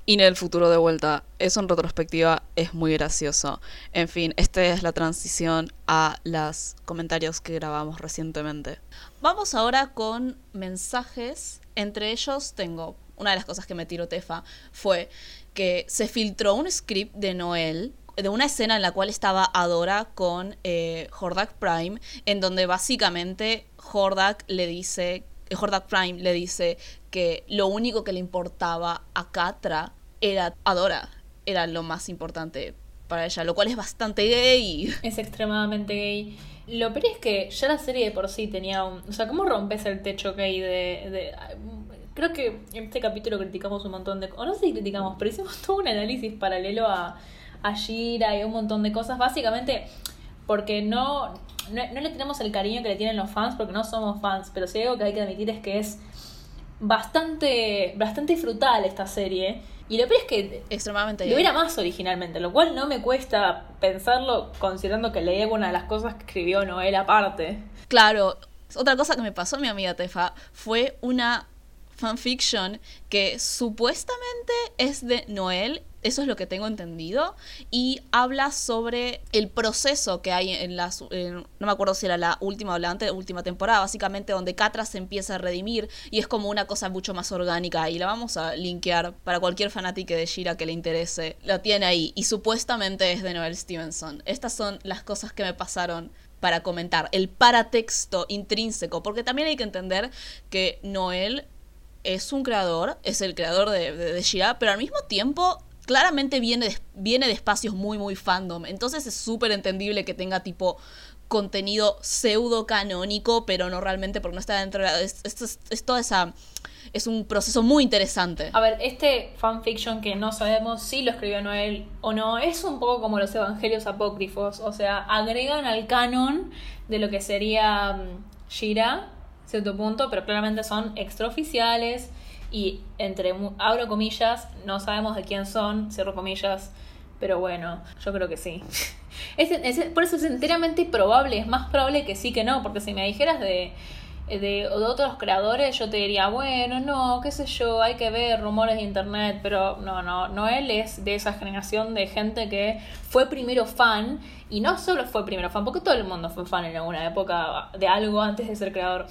Y en el futuro de vuelta, eso en retrospectiva es muy gracioso. En fin, esta es la transición a los comentarios que grabamos recientemente. Vamos ahora con mensajes. Entre ellos tengo, una de las cosas que me tiró Tefa fue que se filtró un script de Noel de una escena en la cual estaba Adora con eh, Prime, en donde básicamente Hordak le dice, Hordak Prime le dice que lo único que le importaba a Catra era Adora, era lo más importante para ella, lo cual es bastante gay. Es extremadamente gay. Lo peor es que ya la serie de por sí tenía un... O sea, ¿cómo rompes el techo gay de... de- Creo que en este capítulo criticamos un montón de... O no sé si criticamos, pero hicimos todo un análisis paralelo a, a Shira y un montón de cosas. Básicamente porque no, no, no le tenemos el cariño que le tienen los fans, porque no somos fans. Pero si hay algo que hay que admitir es que es bastante, bastante frutal esta serie. Y lo peor es que Extremadamente lo era más originalmente, lo cual no me cuesta pensarlo considerando que leí alguna de las cosas que escribió Noel aparte. Claro, otra cosa que me pasó mi amiga Tefa fue una fanfiction que supuestamente es de Noel, eso es lo que tengo entendido, y habla sobre el proceso que hay en las, en- no me acuerdo si era la última o la anteúltima temporada, básicamente donde Catra se empieza a redimir y es como una cosa mucho más orgánica y la vamos a linkear para cualquier fanática de Shira que le interese, lo tiene ahí y supuestamente es de Noel Stevenson. Estas son las cosas que me pasaron para comentar, el paratexto intrínseco, porque también hay que entender que Noel es un creador, es el creador de, de, Shira, pero al mismo tiempo claramente viene de, viene de espacios muy, muy fandom. Entonces es súper entendible que tenga tipo contenido pseudo canónico, pero no realmente porque no está dentro de la... Es, es, toda esa... Es un proceso muy interesante. A ver, este fanfiction que no sabemos si lo escribió Noel o no, es un poco como los evangelios apócrifos. O sea, agregan al canon de lo que sería mm, Shira, cierto punto, pero claramente son extraoficiales y entre, abro comillas, no sabemos de quién son, cierro comillas, pero bueno, yo creo que sí. Es, por eso es enteramente probable, es más probable que sí que no, porque si me dijeras de, de, de, otros creadores, yo te diría, bueno, no, qué sé yo, hay que ver rumores de internet, pero no, no, no, él es de esa generación de gente que fue primero fan, y no solo fue primero fan, porque todo el mundo fue fan en alguna época de algo antes de ser creador.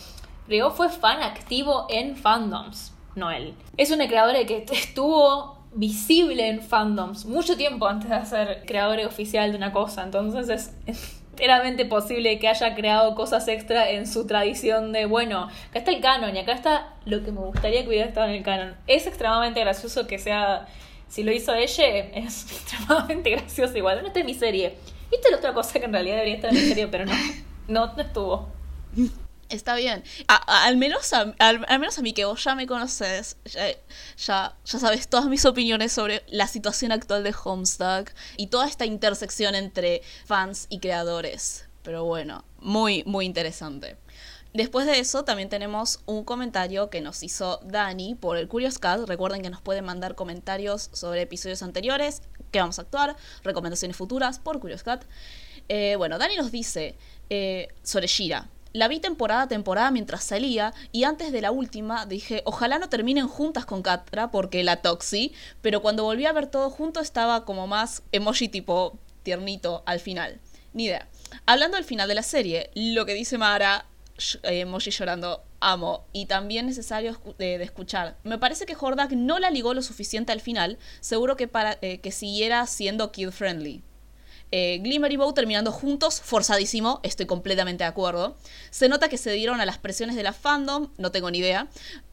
Rio fue fan activo en fandoms, Noel. Es una creadora que estuvo visible en fandoms mucho tiempo antes de ser creador oficial de una cosa. Entonces es enteramente posible que haya creado cosas extra en su tradición de, bueno, acá está el canon y acá está lo que me gustaría que hubiera estado en el canon. Es extremadamente gracioso que sea, si lo hizo ella, es extremadamente gracioso igual. No está en mi serie. Esta es otra cosa que en realidad debería estar en mi serie, pero no, no, no estuvo. Está bien. al, menos a, al, menos a mí que vos ya me conoces, ya, ya, sabes todas mis opiniones sobre la situación actual de Homestuck y toda esta intersección entre fans y creadores. Pero bueno, muy, muy interesante. Después de eso también tenemos un comentario que nos hizo Dani por el Curious Cat. Recuerden que nos pueden mandar comentarios sobre episodios anteriores, que vamos a actuar, recomendaciones futuras por Curious Cat. Eh, bueno, Dani nos dice eh, sobre Shira. La vi temporada a temporada mientras salía y antes de la última dije, ojalá no terminen juntas con Catra porque la toxi, pero cuando volví a ver todo junto estaba como más emoji tipo tiernito al final. Ni idea. Hablando del final de la serie, lo que dice Mara, eh, emoji llorando, amo, y también necesario de, escuchar. Me parece que Hordak no la ligó lo suficiente al final, seguro que para eh, que siguiera siendo kid friendly. Eh, Glimmer y Bow terminando juntos, forzadísimo, estoy completamente de acuerdo. Se nota que se dieron a las presiones de la fandom, no tengo ni idea,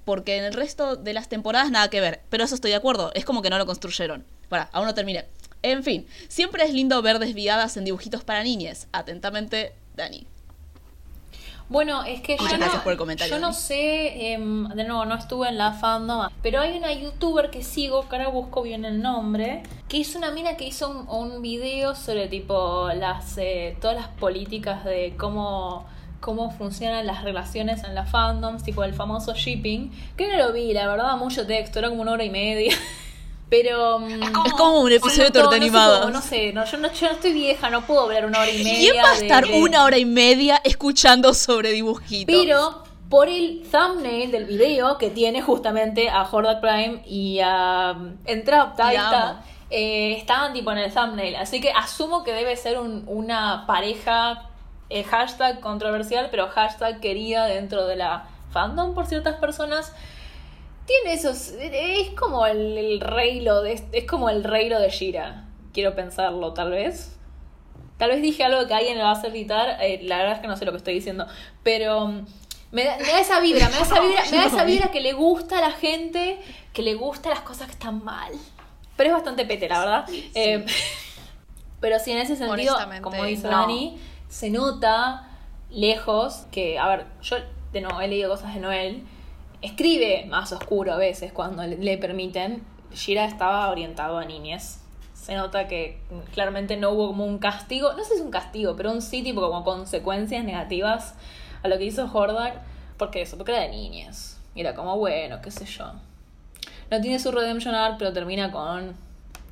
porque en el resto de las temporadas nada que ver, pero eso estoy de acuerdo, es como que no lo construyeron. Para, aún no terminé. En fin, siempre es lindo ver desviadas en dibujitos para niñas. Atentamente, Dani. Bueno, es que yo, no, yo no sé, em, de nuevo, no estuve en la fandom, pero hay una youtuber que sigo, que ahora busco bien el nombre, que hizo una mina que hizo un, un video sobre tipo las eh, todas las políticas de cómo cómo funcionan las relaciones en la fandoms, tipo el famoso shipping, que no lo vi, la verdad, mucho texto, era como una hora y media. Pero. Mm, es como, un episodio de torta animada. No, sé, no, yo, no, yo no estoy vieja, no puedo hablar una hora y media. ¿Quién va a estar una hora y media escuchando sobre dibujitos? Pero por el thumbnail del video que tiene justamente a Hordak Prime y a um, Entrap, ahí está. Eh, estaban tipo en el thumbnail. Así que asumo que debe ser un, una pareja eh, hashtag controversial, pero hashtag querida dentro de la fandom por ciertas personas. Tiene esos. Es como el, el reino de. Es como el reino de Shira. Quiero pensarlo, tal vez. Tal vez dije algo que alguien le va a hacer gritar. Eh, la verdad es que no sé lo que estoy diciendo. Pero. Mm, me da, esa vibra, me da esa vibra, me da esa vibra que le gusta a la gente, que le gusta las cosas que están mal. Pero es bastante pete, la verdad. Eh, pero sí, en ese sentido, como dice Dani, se nota lejos que, a ver, yo de nuevo he leído cosas de Noel escribe más oscuro a veces cuando le, permiten. Shira estaba orientado a niñez. Se nota que claramente no hubo como un castigo, no sé si es un castigo, pero un sí tipo como consecuencias negativas a lo que hizo Hordak. Porque eso, porque era de niñez. Y era como, bueno, qué sé yo. No tiene su redemption arc, pero termina con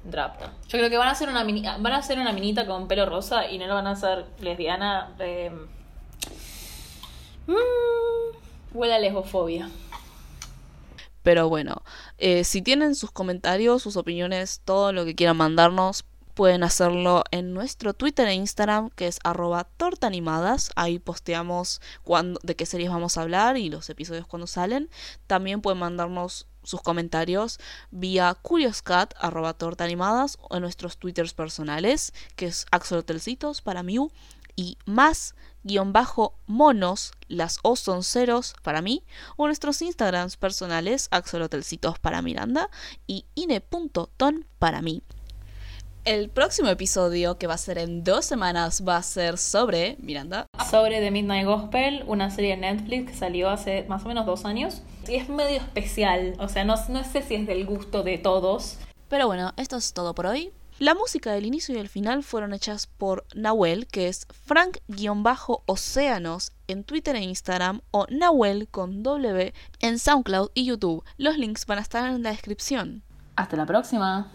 Drapta. Yo creo que van a hacer una van a hacer una minita con pelo rosa y no lo van a hacer lesbiana. Eh... Mm, huele a lesbofobia. Pero bueno, eh, si tienen sus comentarios, sus opiniones, todo lo que quieran mandarnos, pueden hacerlo en nuestro Twitter e Instagram, que es arroba tortaanimadas. Ahí posteamos cuando, de qué series vamos a hablar y los episodios cuando salen. También pueden mandarnos sus comentarios vía curioscat arroba tortaanimadas o en nuestros twitters personales, que es axolotelcitos para Mew y más monos, las O son ceros para mí, o nuestros Instagrams personales, axolotelcitos para Miranda y ine.ton para mí. El próximo episodio, que va a ser en dos semanas, va a ser sobre Miranda. Sobre The Midnight Gospel, una serie de Netflix que salió hace más o menos dos años. Y es medio especial, o sea, no, no sé si es del gusto de todos. Pero bueno, esto es todo por hoy. La música del inicio y el final fueron hechas por Nahuel, que es Frank-Océanos en Twitter e Instagram, o Nahuel con W en SoundCloud y YouTube. Los links van a estar en la descripción. Hasta la próxima.